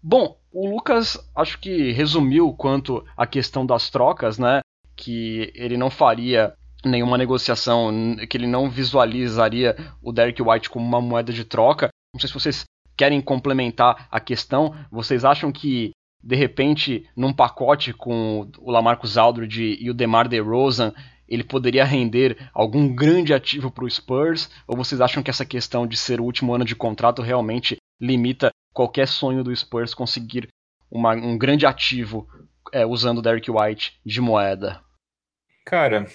Bom, o Lucas acho que resumiu quanto à questão das trocas, né? Que ele não faria nenhuma negociação, que ele não visualizaria o Derek White como uma moeda de troca. Não sei se vocês querem complementar a questão. Vocês acham que de repente, num pacote com o Lamarcus Aldridge e o DeMar DeRozan, ele poderia render algum grande ativo para o Spurs? Ou vocês acham que essa questão de ser o último ano de contrato realmente limita qualquer sonho do Spurs conseguir uma, um grande ativo é, usando o Derek White de moeda? Cara,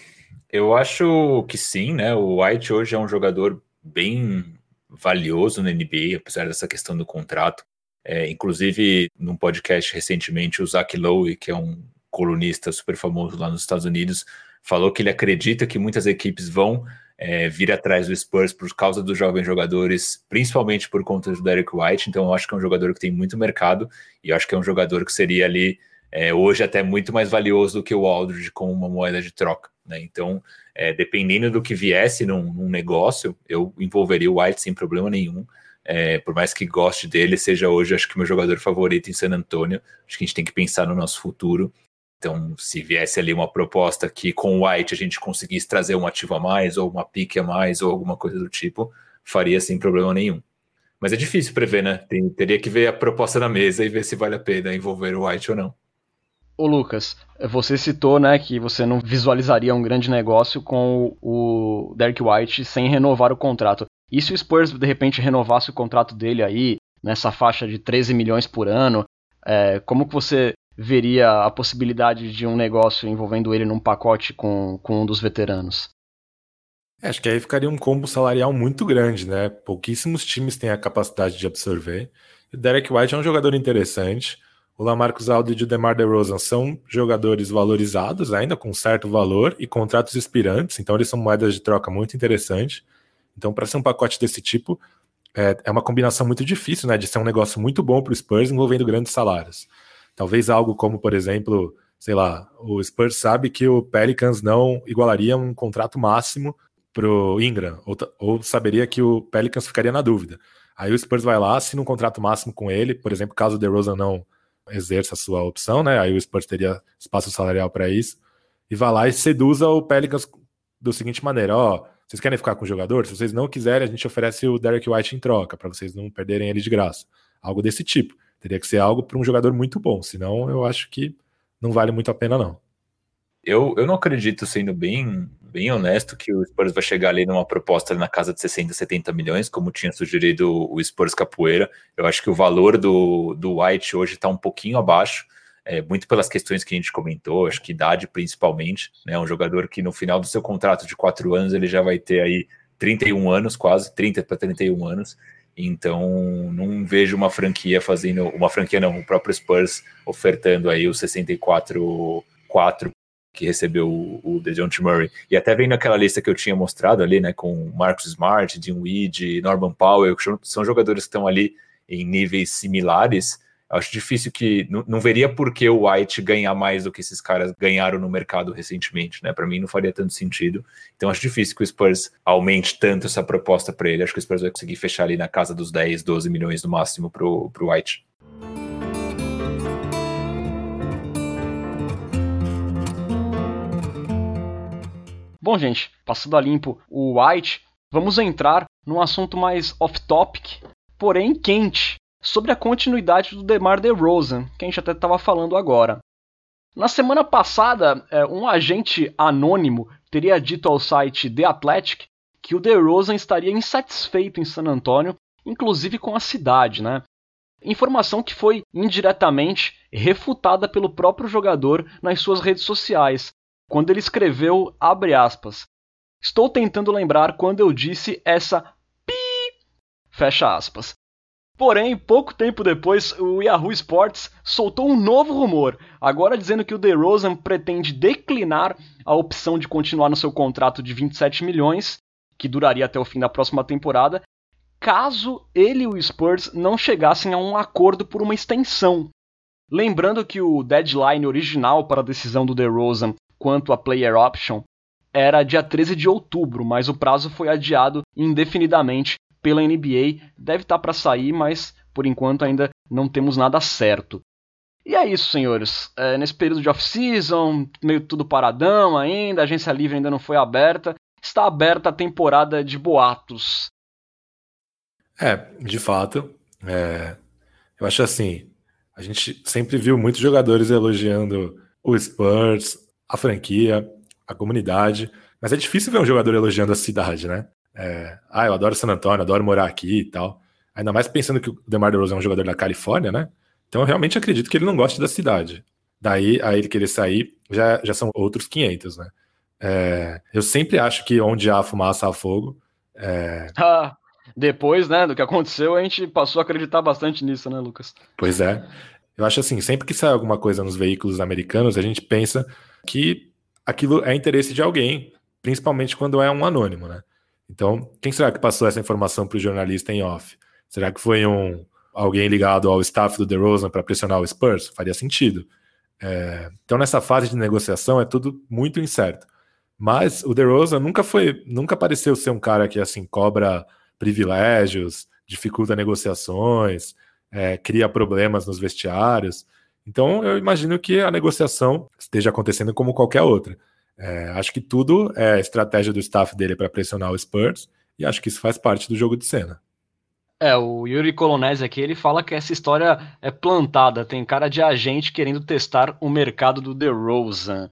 eu acho que sim, né? O White hoje é um jogador bem valioso na NBA, apesar dessa questão do contrato. É, inclusive, num podcast recentemente, o Zach Lowe, que é um colunista super famoso lá nos Estados Unidos, falou que ele acredita que muitas equipes vão é, vir atrás do Spurs por causa dos jovens jogadores, principalmente por conta do Derek White. Então, eu acho que é um jogador que tem muito mercado e acho que é um jogador que seria ali é, hoje até muito mais valioso do que o Aldridge como uma moeda de troca. Né? Então, é, dependendo do que viesse num, num, negócio, eu envolveria o White sem problema nenhum. É, por mais que goste dele, seja hoje, acho que meu jogador favorito em San Antonio. Acho que a gente tem que pensar no nosso futuro então, se viesse ali uma proposta que com o White a gente conseguisse trazer um ativo a mais, ou uma pique a mais, ou alguma coisa do tipo, faria sem problema nenhum. Mas é difícil prever, né? Tem, teria que ver a proposta na mesa e ver se vale a pena envolver o White ou não. Ô Lucas, você citou né, que você não visualizaria um grande negócio com o Derek White sem renovar o contrato. E se o Spurs de repente renovasse o contrato dele aí, nessa faixa de 13 milhões por ano, é, como que você veria a possibilidade de um negócio envolvendo ele num pacote com, com um dos veteranos? É, acho que aí ficaria um combo salarial muito grande, né? Pouquíssimos times têm a capacidade de absorver. O Derek White é um jogador interessante. O Lamarcus Aldridge e o DeMar DeRozan são jogadores valorizados, ainda com certo valor, e contratos expirantes, então eles são moedas de troca muito interessante. Então, para ser um pacote desse tipo, é, é uma combinação muito difícil, né? De ser um negócio muito bom para o Spurs envolvendo grandes salários. Talvez algo como, por exemplo, sei lá, o Spurs sabe que o Pelicans não igualaria um contrato máximo pro Ingram, ou, ou saberia que o Pelicans ficaria na dúvida. Aí o Spurs vai lá, assina um contrato máximo com ele, por exemplo, caso o DeRozan não exerça a sua opção, né? Aí o Spurs teria espaço salarial para isso, e vai lá e seduza o Pelicans do seguinte maneira, ó, vocês querem ficar com o jogador? Se vocês não quiserem, a gente oferece o Derek White em troca, para vocês não perderem ele de graça. Algo desse tipo. Teria que ser algo para um jogador muito bom, senão eu acho que não vale muito a pena, não. Eu, eu não acredito, sendo bem, bem honesto, que o Spurs vai chegar ali numa proposta ali na casa de 60, 70 milhões, como tinha sugerido o Spurs Capoeira. Eu acho que o valor do, do White hoje está um pouquinho abaixo, é, muito pelas questões que a gente comentou, acho que idade principalmente. Né, um jogador que no final do seu contrato de quatro anos ele já vai ter aí 31 anos, quase, 30 para 31 anos. Então, não vejo uma franquia fazendo, uma franquia não, o próprio Spurs ofertando aí o 64-4 que recebeu o, o DeJounte Murray. E até vendo aquela lista que eu tinha mostrado ali, né, com Marcus Smart, Dean Weed, Norman Powell, que são jogadores que estão ali em níveis similares, Acho difícil que. Não, não veria por que o White ganhar mais do que esses caras ganharam no mercado recentemente, né? Para mim não faria tanto sentido. Então acho difícil que o Spurs aumente tanto essa proposta para ele. Acho que o Spurs vai conseguir fechar ali na casa dos 10, 12 milhões no máximo pro, pro White. Bom, gente, passando a limpo o White, vamos entrar num assunto mais off-topic, porém quente, sobre a continuidade do DeMar DeRozan, que a gente até estava falando agora. Na semana passada, é, um agente anônimo teria dito ao site The Athletic que o DeRozan estaria insatisfeito em San Antonio, inclusive com a cidade, né? Informação que foi indiretamente refutada pelo próprio jogador nas suas redes sociais, quando ele escreveu, aspas, Estou tentando lembrar quando eu disse essa pi Fecha aspas. Porém, pouco tempo depois, o Yahoo Sports soltou um novo rumor, agora dizendo que o DeRozan pretende declinar a opção de continuar no seu contrato de 27 milhões, que duraria até o fim da próxima temporada, caso ele e o Spurs não chegassem a um acordo por uma extensão. Lembrando que o deadline original para a decisão do DeRozan quanto a player option era dia 13 de outubro, mas o prazo foi adiado indefinidamente pela NBA. Deve estar tá para sair, mas por enquanto ainda não temos nada certo. E é isso, senhores. É, nesse período de off-season, meio tudo paradão ainda, a agência livre ainda não foi aberta. Está aberta a temporada de boatos. É, de fato. É, eu acho assim. A gente sempre viu muitos jogadores elogiando o Spurs, a franquia, a comunidade, mas é difícil ver um jogador elogiando a cidade, né? É, ah, eu adoro San Antonio, adoro morar aqui e tal. Ainda mais pensando que o DeMar DeRozan é um jogador da Califórnia, né? Então eu realmente acredito que ele não gosta da cidade. Daí a ele querer sair já, já são outros 500, né? É, eu sempre acho que onde há fumaça há fogo. É... Ah, depois, né, do que aconteceu, a gente passou a acreditar bastante nisso, né, Lucas? Pois é. Eu acho assim, sempre que sai alguma coisa nos veículos americanos, a gente pensa que aquilo é interesse de alguém, principalmente quando é um anônimo, né? Então, quem será que passou essa informação para o jornalista em off? Será que foi um alguém ligado ao staff do DeRozan para pressionar o Spurs? Faria sentido. É, então, nessa fase de negociação é tudo muito incerto. Mas o DeRozan nunca foi, nunca pareceu ser um cara que assim cobra privilégios, dificulta negociações, é, cria problemas nos vestiários. Então, eu imagino que a negociação esteja acontecendo como qualquer outra. É, acho que tudo é estratégia do staff dele para pressionar o Spurs, e acho que isso faz parte do jogo de cena. É, o Yuri Colonese aqui, ele fala que essa história é plantada, tem cara de agente querendo testar o mercado do DeRozan.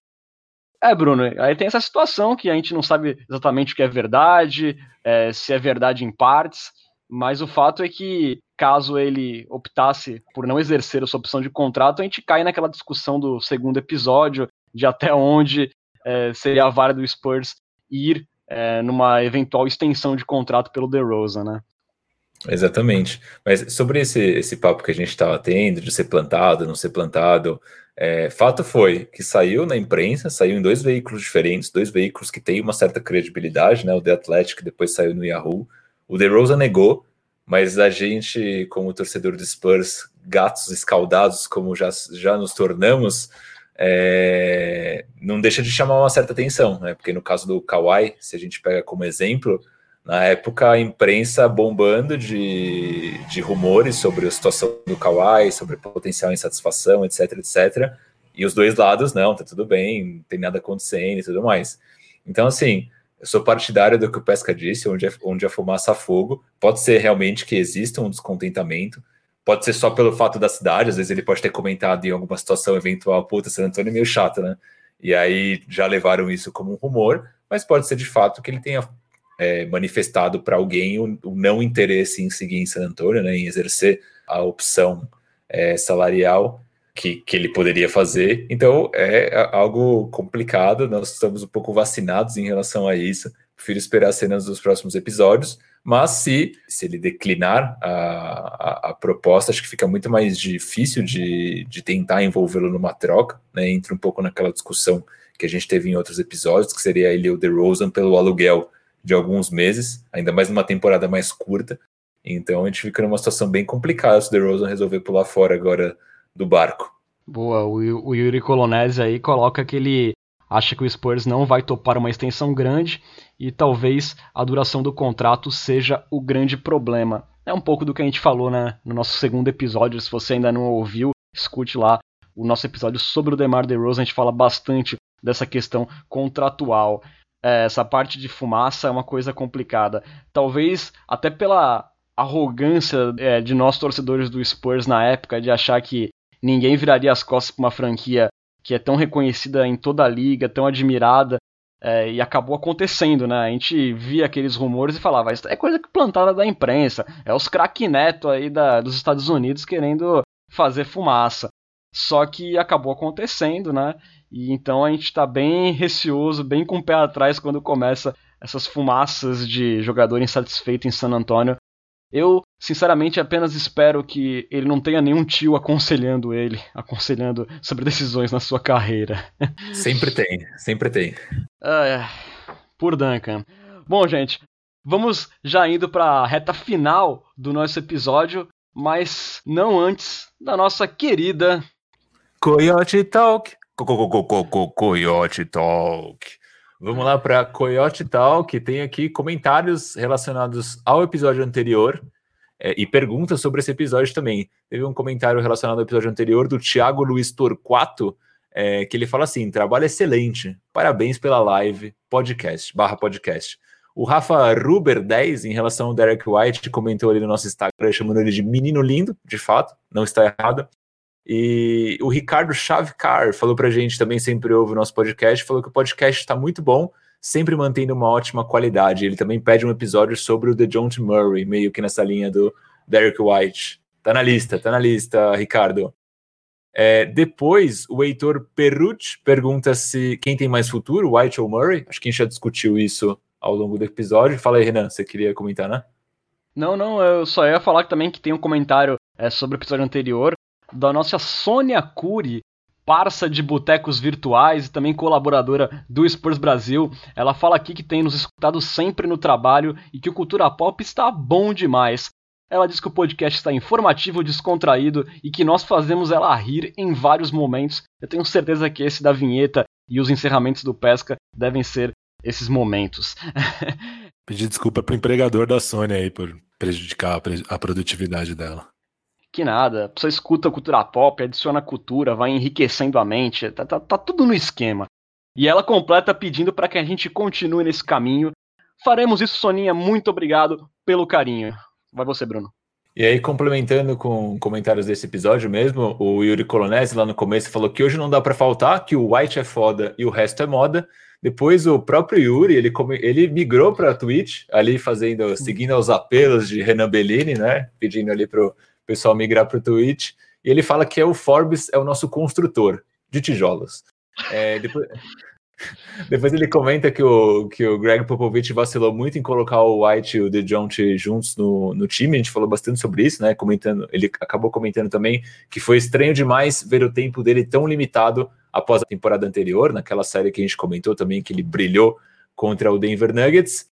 É, Bruno, aí tem essa situação que a gente não sabe exatamente o que é verdade, é, se é verdade em partes, mas o fato é que, caso ele optasse por não exercer a sua opção de contrato, a gente cai naquela discussão do segundo episódio, de até onde é, seria a vara do Spurs ir é, numa eventual extensão de contrato pelo DeRozan, né? Exatamente. Mas sobre esse, esse papo que a gente estava tendo, de ser plantado, não ser plantado, é, fato foi que saiu na imprensa, saiu em dois veículos diferentes, dois veículos que têm uma certa credibilidade, né? O The Athletic depois saiu no Yahoo, o DeRozan negou, mas a gente, como torcedor do Spurs, gatos escaldados, como já, já nos tornamos, é, não deixa de chamar uma certa atenção, né? Porque no caso do Kawhi, se a gente pega como exemplo, na época a imprensa bombando de, de rumores sobre a situação do Kawhi, sobre potencial insatisfação, etc, etc. E os dois lados, não, tá tudo bem, não tem nada acontecendo e tudo mais. Então, assim, eu sou partidário do que o Pesca disse, onde, é, onde a fumaça a fogo. Pode ser realmente que exista um descontentamento, pode ser só pelo fato da cidade, às vezes ele pode ter comentado em alguma situação eventual, puta, San Antônio é meio chato, né? E aí já levaram isso como um rumor, mas pode ser de fato que ele tenha é, manifestado para alguém o, o, não interesse em seguir em San Antônio, né, em exercer a opção é, salarial que, que ele poderia fazer. Então é algo complicado, nós estamos um pouco vacinados em relação a isso. Prefiro esperar cenas dos próximos episódios, mas se, se ele declinar a, a, a proposta, acho que fica muito mais difícil de, de tentar envolvê-lo numa troca, né? Entra um pouco naquela discussão que a gente teve em outros episódios, que seria ele o DeRozan pelo aluguel de alguns meses, ainda mais numa temporada mais curta. Então a gente fica numa situação bem complicada se o DeRozan resolver pular fora agora do barco. Boa, o, o Yuri Colonese aí coloca que ele acha que o Spurs não vai topar uma extensão grande e talvez a duração do contrato seja o grande problema. É um pouco do que a gente falou né, no nosso segundo episódio, se você ainda não ouviu, escute lá o nosso episódio sobre o DeMar DeRozan, a gente fala bastante dessa questão contratual. É, essa parte de fumaça é uma coisa complicada. Talvez até pela arrogância é, de nós torcedores do Spurs na época de achar que ninguém viraria as costas para uma franquia que é tão reconhecida em toda a liga, tão admirada, é, e acabou acontecendo, né? A gente via aqueles rumores e falava, é coisa plantada da imprensa, é os craque neto aí da, dos Estados Unidos querendo fazer fumaça. Só que acabou acontecendo, né? E então a gente está bem receoso, bem com o pé atrás quando começa essas fumaças de jogador insatisfeito em San Antonio Eu, sinceramente, apenas espero que ele não tenha nenhum tio aconselhando ele, aconselhando sobre decisões na sua carreira. Sempre tem, sempre tem. Ah, por Duncan. Bom, gente, vamos já indo para a reta final do nosso episódio, mas não antes da nossa querida Coyote Talk. Co -co -co Coyote Talk. Vamos lá para Coyote Tal, que tem aqui comentários relacionados ao episódio anterior é, e perguntas sobre esse episódio também. Teve um comentário relacionado ao episódio anterior do Thiago Luiz Torquato, é, que ele fala assim: trabalho excelente, parabéns pela live, podcast, barra podcast. O Rafa Ruber 10, em relação ao Derek White, comentou ali no nosso Instagram, chamando ele de menino lindo, de fato, não está errado. E o Ricardo Chavecar falou pra gente também, sempre ouve o nosso podcast, falou que o podcast está muito bom, sempre mantendo uma ótima qualidade. Ele também pede um episódio sobre o The John. Murray, meio que nessa linha do Derek White. Tá na lista, tá na lista, Ricardo. É, depois, o Heitor Perrucci pergunta se quem tem mais futuro, White ou Murray. Acho que a gente já discutiu isso ao longo do episódio. Fala aí, Renan, você queria comentar, né? Não, não, eu só ia falar também que tem um comentário é, sobre o episódio anterior da nossa Sônia Cury, parça de botecos virtuais e também colaboradora do Spurs Brasil. Ela fala aqui que tem nos escutado sempre no trabalho e que o Cultura Pop está bom demais. Ela diz que o podcast está informativo, descontraído e que nós fazemos ela rir em vários momentos. Eu tenho certeza que esse da vinheta e os encerramentos do Pesca devem ser esses momentos. Pedir desculpa pro empregador da Sônia aí por prejudicar a produtividade dela. Que nada, a pessoa escuta cultura pop, adiciona cultura, vai enriquecendo a mente, tá, tá, tá tudo no esquema. E ela completa pedindo para que a gente continue nesse caminho. Faremos isso, Soninha. Muito obrigado pelo carinho. Vai você, Bruno. E aí, complementando com comentários desse episódio mesmo, o Yuri Colonese lá no começo falou que hoje não dá para faltar, que o White é foda e o resto é moda. Depois o próprio Yuri, ele, ele migrou para Twitch, ali fazendo, seguindo os apelos de Renan Bellini, né? Pedindo ali pro pessoal migrar para o Twitch. E ele fala que é o Forbes é o nosso construtor de tijolos. É, depois, depois ele comenta que o, que o Greg Popovich vacilou muito em colocar o White e o DeJounte juntos no, no time. A gente falou bastante sobre isso, né? Comentando, ele acabou comentando também que foi estranho demais ver o tempo dele tão limitado após a temporada anterior, naquela série que a gente comentou também que ele brilhou contra o Denver Nuggets.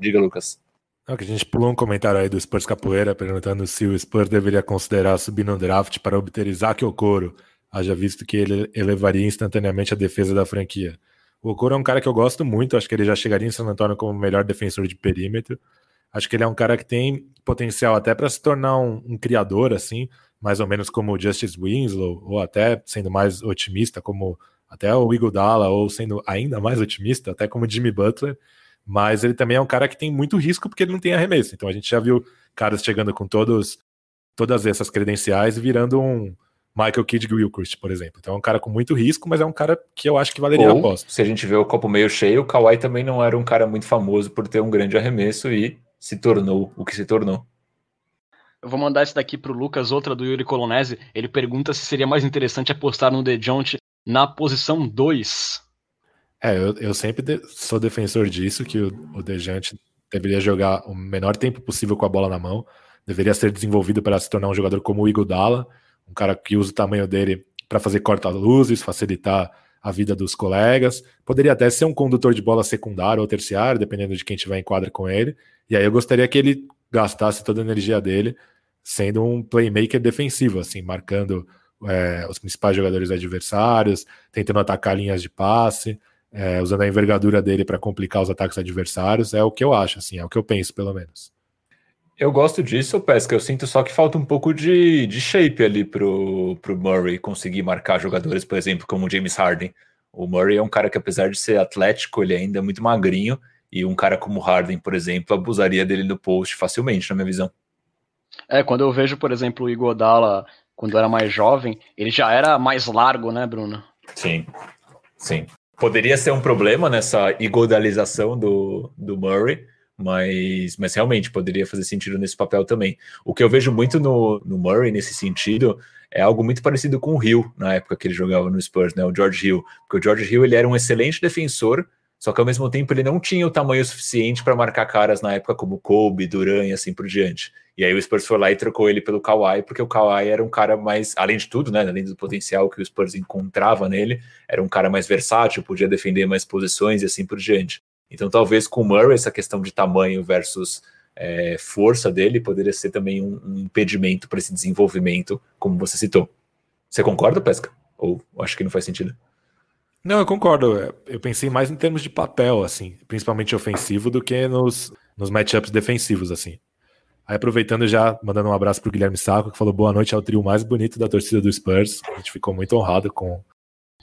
Diga, Lucas. Não, que a gente pulou um comentário aí do Spurs Capoeira perguntando se o Spurs deveria considerar subir no draft para obter Isaac Okoro, haja visto que ele elevaria instantaneamente a defesa da franquia. O Okoro é um cara que eu gosto muito, acho que ele já chegaria em San Antonio como o melhor defensor de perímetro. Acho que ele é um cara que tem potencial até para se tornar um, um, criador, assim, mais ou menos como o Justice Winslow, ou até sendo mais otimista, como até o Iguodala, ou sendo ainda mais otimista, até como Jimmy Butler mas ele também é um cara que tem muito risco porque ele não tem arremesso. Então a gente já viu caras chegando com todos, todas essas credenciais e virando um Michael Kidd Gilchrist, por exemplo. Então é um cara com muito risco, mas é um cara que eu acho que valeria Ou, a aposta. Se a gente vê o copo meio cheio, o Kawhi também não era um cara muito famoso por ter um grande arremesso e se tornou o que se tornou. Eu vou mandar esse daqui pro Lucas, outra do Yuri Colonese. Ele pergunta se seria mais interessante apostar no DeJounte na posição 2 é, eu, eu sempre de, sou defensor disso, que o, o Dejante deveria jogar o menor tempo possível com a bola na mão, deveria ser desenvolvido para se tornar um jogador como o Iguodala, um cara que usa o tamanho dele para fazer corta-luzes, facilitar a vida dos colegas, poderia até ser um condutor de bola secundário ou terciário, dependendo de quem tiver em quadra com ele, e aí eu gostaria que ele gastasse toda a energia dele sendo um playmaker defensivo, assim, marcando é, os principais jogadores adversários, tentando atacar linhas de passe, é, usando a envergadura dele para complicar os ataques adversários, é o que eu acho, assim, é o que eu penso, pelo menos. Eu gosto disso, Pesca. Eu sinto só que falta um pouco de, de shape ali pro, pro Murray conseguir marcar jogadores, por exemplo, como o James Harden. O Murray é um cara que, apesar de ser atlético, ele ainda é muito magrinho. E um cara como Harden, por exemplo, abusaria dele no post facilmente, na minha visão. É, quando eu vejo, por exemplo, o Igodala, quando era mais jovem, ele já era mais largo, né, Bruno? Sim, sim poderia ser um problema nessa igodalização do, do Murray, mas, mas realmente poderia fazer sentido nesse papel também. O que eu vejo muito no, no Murray nesse sentido é algo muito parecido com o Hill na época que ele jogava no Spurs, né? O George Hill, porque o George Hill ele era um excelente defensor, só que ao mesmo tempo ele não tinha o tamanho suficiente para marcar caras na época como Kobe, Duran e assim por diante. E aí o Spurs foi lá e trocou ele pelo Kawhi, porque o Kawhi era um cara mais, além de tudo, né, além do potencial que o Spurs encontrava nele, era um cara mais versátil, podia defender mais posições e assim por diante. Então talvez com o Murray essa questão de tamanho versus é, força dele poderia ser também um, um impedimento para esse desenvolvimento, como você citou. Você concorda, Pesca? Ou acho que não faz sentido? Não, eu concordo. Eu pensei mais em termos de papel, assim, principalmente ofensivo, do que nos, nos matchups defensivos, assim. Aí aproveitando já, mandando um abraço pro Guilherme Saco, que falou boa noite ao trio mais bonito da torcida do Spurs. A gente ficou muito honrado com,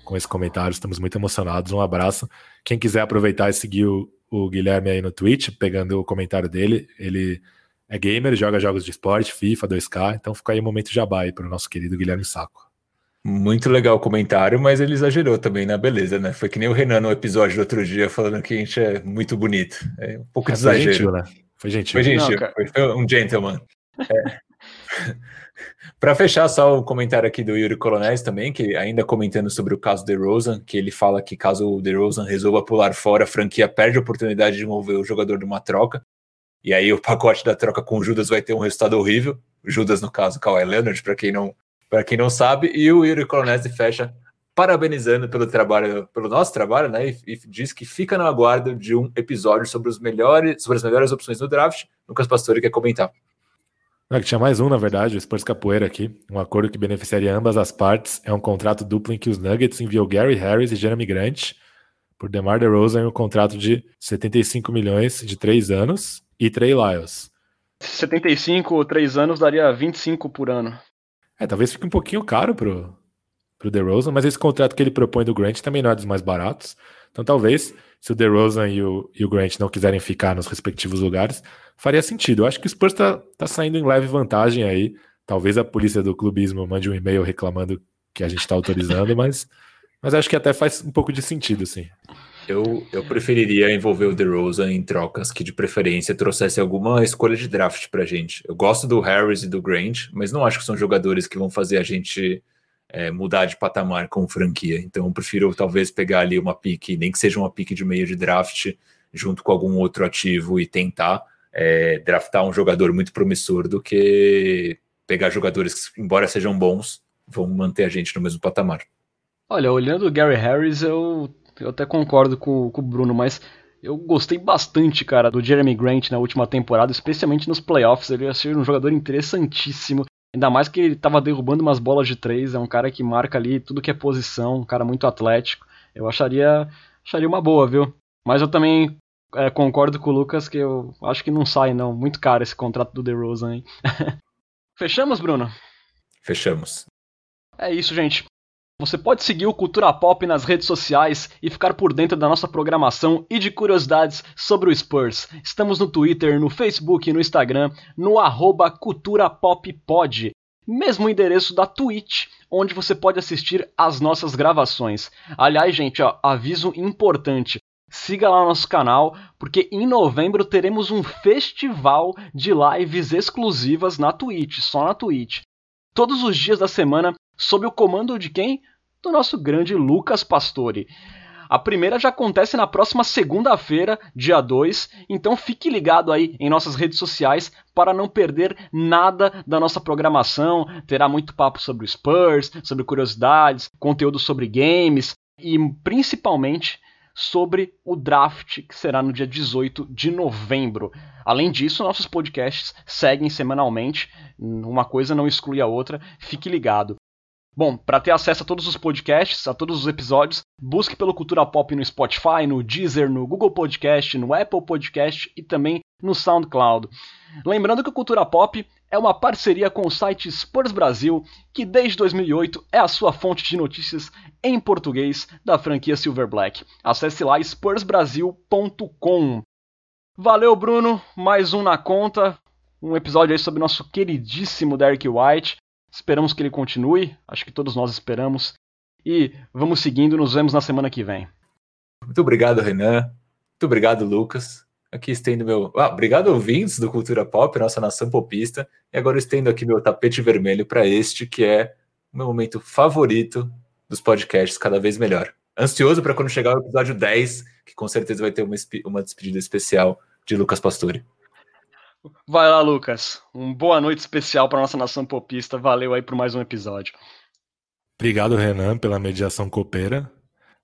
com esse comentário, estamos muito emocionados. Um abraço. Quem quiser aproveitar e seguir o, o Guilherme aí no Twitch, pegando o comentário dele, ele é gamer, joga jogos de esporte, FIFA, 2K, então fica aí um momento jabá aí pro nosso querido Guilherme Saco. Muito legal o comentário, mas ele exagerou também na beleza, né? Foi que nem o Renan no episódio do outro dia falando que a gente é muito bonito. É um pouco é, de exagero. Gentil, né? Foi gentil. Foi gentil, Não, foi, um gentleman. É. Para fechar, só o comentário aqui do Yuri Colonés também, que ainda comentando sobre o caso de Rosen, que ele fala que caso o DeRozan resolva pular fora, a franquia perde a oportunidade de mover o jogador de uma troca. E aí o pacote da troca com o Judas vai ter um resultado horrível. Judas, no caso, Kawhi Leonard, para quem não para quem não sabe, e o Yuri Colonese fecha parabenizando pelo trabalho, pelo nosso trabalho, né? E, e, diz que fica no aguardo de um episódio sobre os melhores, sobre as melhores opções do draft. Lucas Pastore quer comentar. Não, que tinha mais um, na verdade, o Spurs Capoeira aqui. Um acordo que beneficiaria ambas as partes. É um contrato duplo em que os Nuggets enviou Gary Harris e Jeremy Grant por DeMar DeRozan em um contrato de 75 milhões de três anos e Trey Lyles. 75, três anos daria 25 por ano. É, talvez fique um pouquinho caro pro, pro DeRozan, mas esse contrato que ele propõe do Grant também não é dos mais baratos. Então talvez, se o DeRozan e o, e o Grant não quiserem ficar nos respectivos lugares, faria sentido. Eu acho que o Spurs tá, tá saindo em leve vantagem aí. Talvez a polícia do clubismo mande um e-mail reclamando que a gente está autorizando, mas, mas acho que até faz um pouco de sentido, sim. Eu, eu preferiria envolver o DeRozan em trocas que, de preferência, trouxesse alguma escolha de draft pra gente. Eu gosto do Harris e do Grant, mas não acho que são jogadores que vão fazer a gente é, mudar de patamar com franquia. Então, eu prefiro talvez pegar ali uma pique, nem que seja uma pique de meio de draft, junto com algum outro ativo e tentar é, draftar um jogador muito promissor do que pegar jogadores que, embora sejam bons, vão manter a gente no mesmo patamar. Olha, olhando o Gary Harris, eu eu até concordo com, com o Bruno, mas eu gostei bastante, cara, do Jeremy Grant na última temporada, especialmente nos playoffs. Ele ia ser um jogador interessantíssimo. Ainda mais que ele estava derrubando umas bolas de três. É um cara que marca ali tudo que é posição, um cara muito atlético. Eu acharia, acharia uma boa, viu? Mas eu também é, concordo com o Lucas que eu acho que não sai, não. Muito caro esse contrato do DeRozan, hein? Fechamos, Bruno? Fechamos. É isso, gente. Você pode seguir o Cultura Pop nas redes sociais e ficar por dentro da nossa programação e de curiosidades sobre o Spurs. Estamos no Twitter, no Facebook no Instagram, no arroba culturapoppod. Mesmo endereço da Twitch, onde você pode assistir às nossas gravações. Aliás, gente, ó, aviso importante. Siga lá o nosso canal, porque em novembro teremos um festival de lives exclusivas na Twitch, só na Twitch. Todos os dias da semana, sob o comando de quem? Do nosso grande Lucas Pastore. A primeira já acontece na próxima segunda-feira, dia 2, então fique ligado aí em nossas redes sociais para não perder nada da nossa programação. Terá muito papo sobre o Spurs, sobre curiosidades, conteúdo sobre games e principalmente sobre o draft que será no dia 18 de novembro. Além disso, nossos podcasts seguem semanalmente, uma coisa não exclui a outra, fique ligado. Bom, para ter acesso a todos os podcasts, a todos os episódios, busque pelo Cultura Pop no Spotify, no Deezer, no Google Podcast, no Apple Podcast e também no SoundCloud. Lembrando que o Cultura Pop é uma parceria com o site Spurs Brasil, que desde 2008 é a sua fonte de notícias em português da franquia Silver Black. Acesse lá spursbrasil.com. Valeu, Bruno, mais um na conta, um episódio aí sobre nosso queridíssimo Derek White. Esperamos que ele continue, acho que todos nós esperamos. E vamos seguindo, nos vemos na semana que vem. Muito obrigado, Renan. Muito obrigado, Lucas. Aqui estendo meu. Ah, obrigado, ouvintes do Cultura Pop, nossa nação popista. E agora estendo aqui meu tapete vermelho para este, que é o meu momento favorito dos podcasts, cada vez melhor. Ansioso para quando chegar o episódio 10, que com certeza vai ter uma, uma despedida especial de Lucas Pastore. Vai lá, Lucas. Um boa noite especial para nossa nação popista. Valeu aí por mais um episódio. Obrigado, Renan, pela mediação copeira.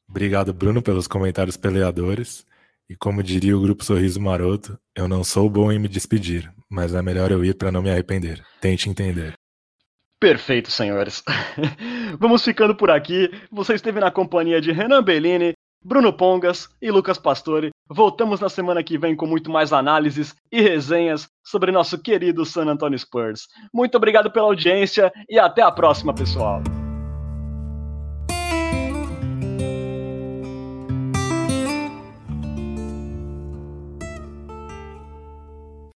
Obrigado, Bruno, pelos comentários peleadores. E como diria o grupo Sorriso Maroto, eu não sou bom em me despedir, mas é melhor eu ir para não me arrepender. Tente entender. Perfeito, senhores. Vamos ficando por aqui. Você esteve na companhia de Renan Bellini, Bruno Pongas e Lucas Pastore. Voltamos na semana que vem com muito mais análises e resenhas sobre nosso querido San Antonio Spurs. Muito obrigado pela audiência e até a próxima, pessoal.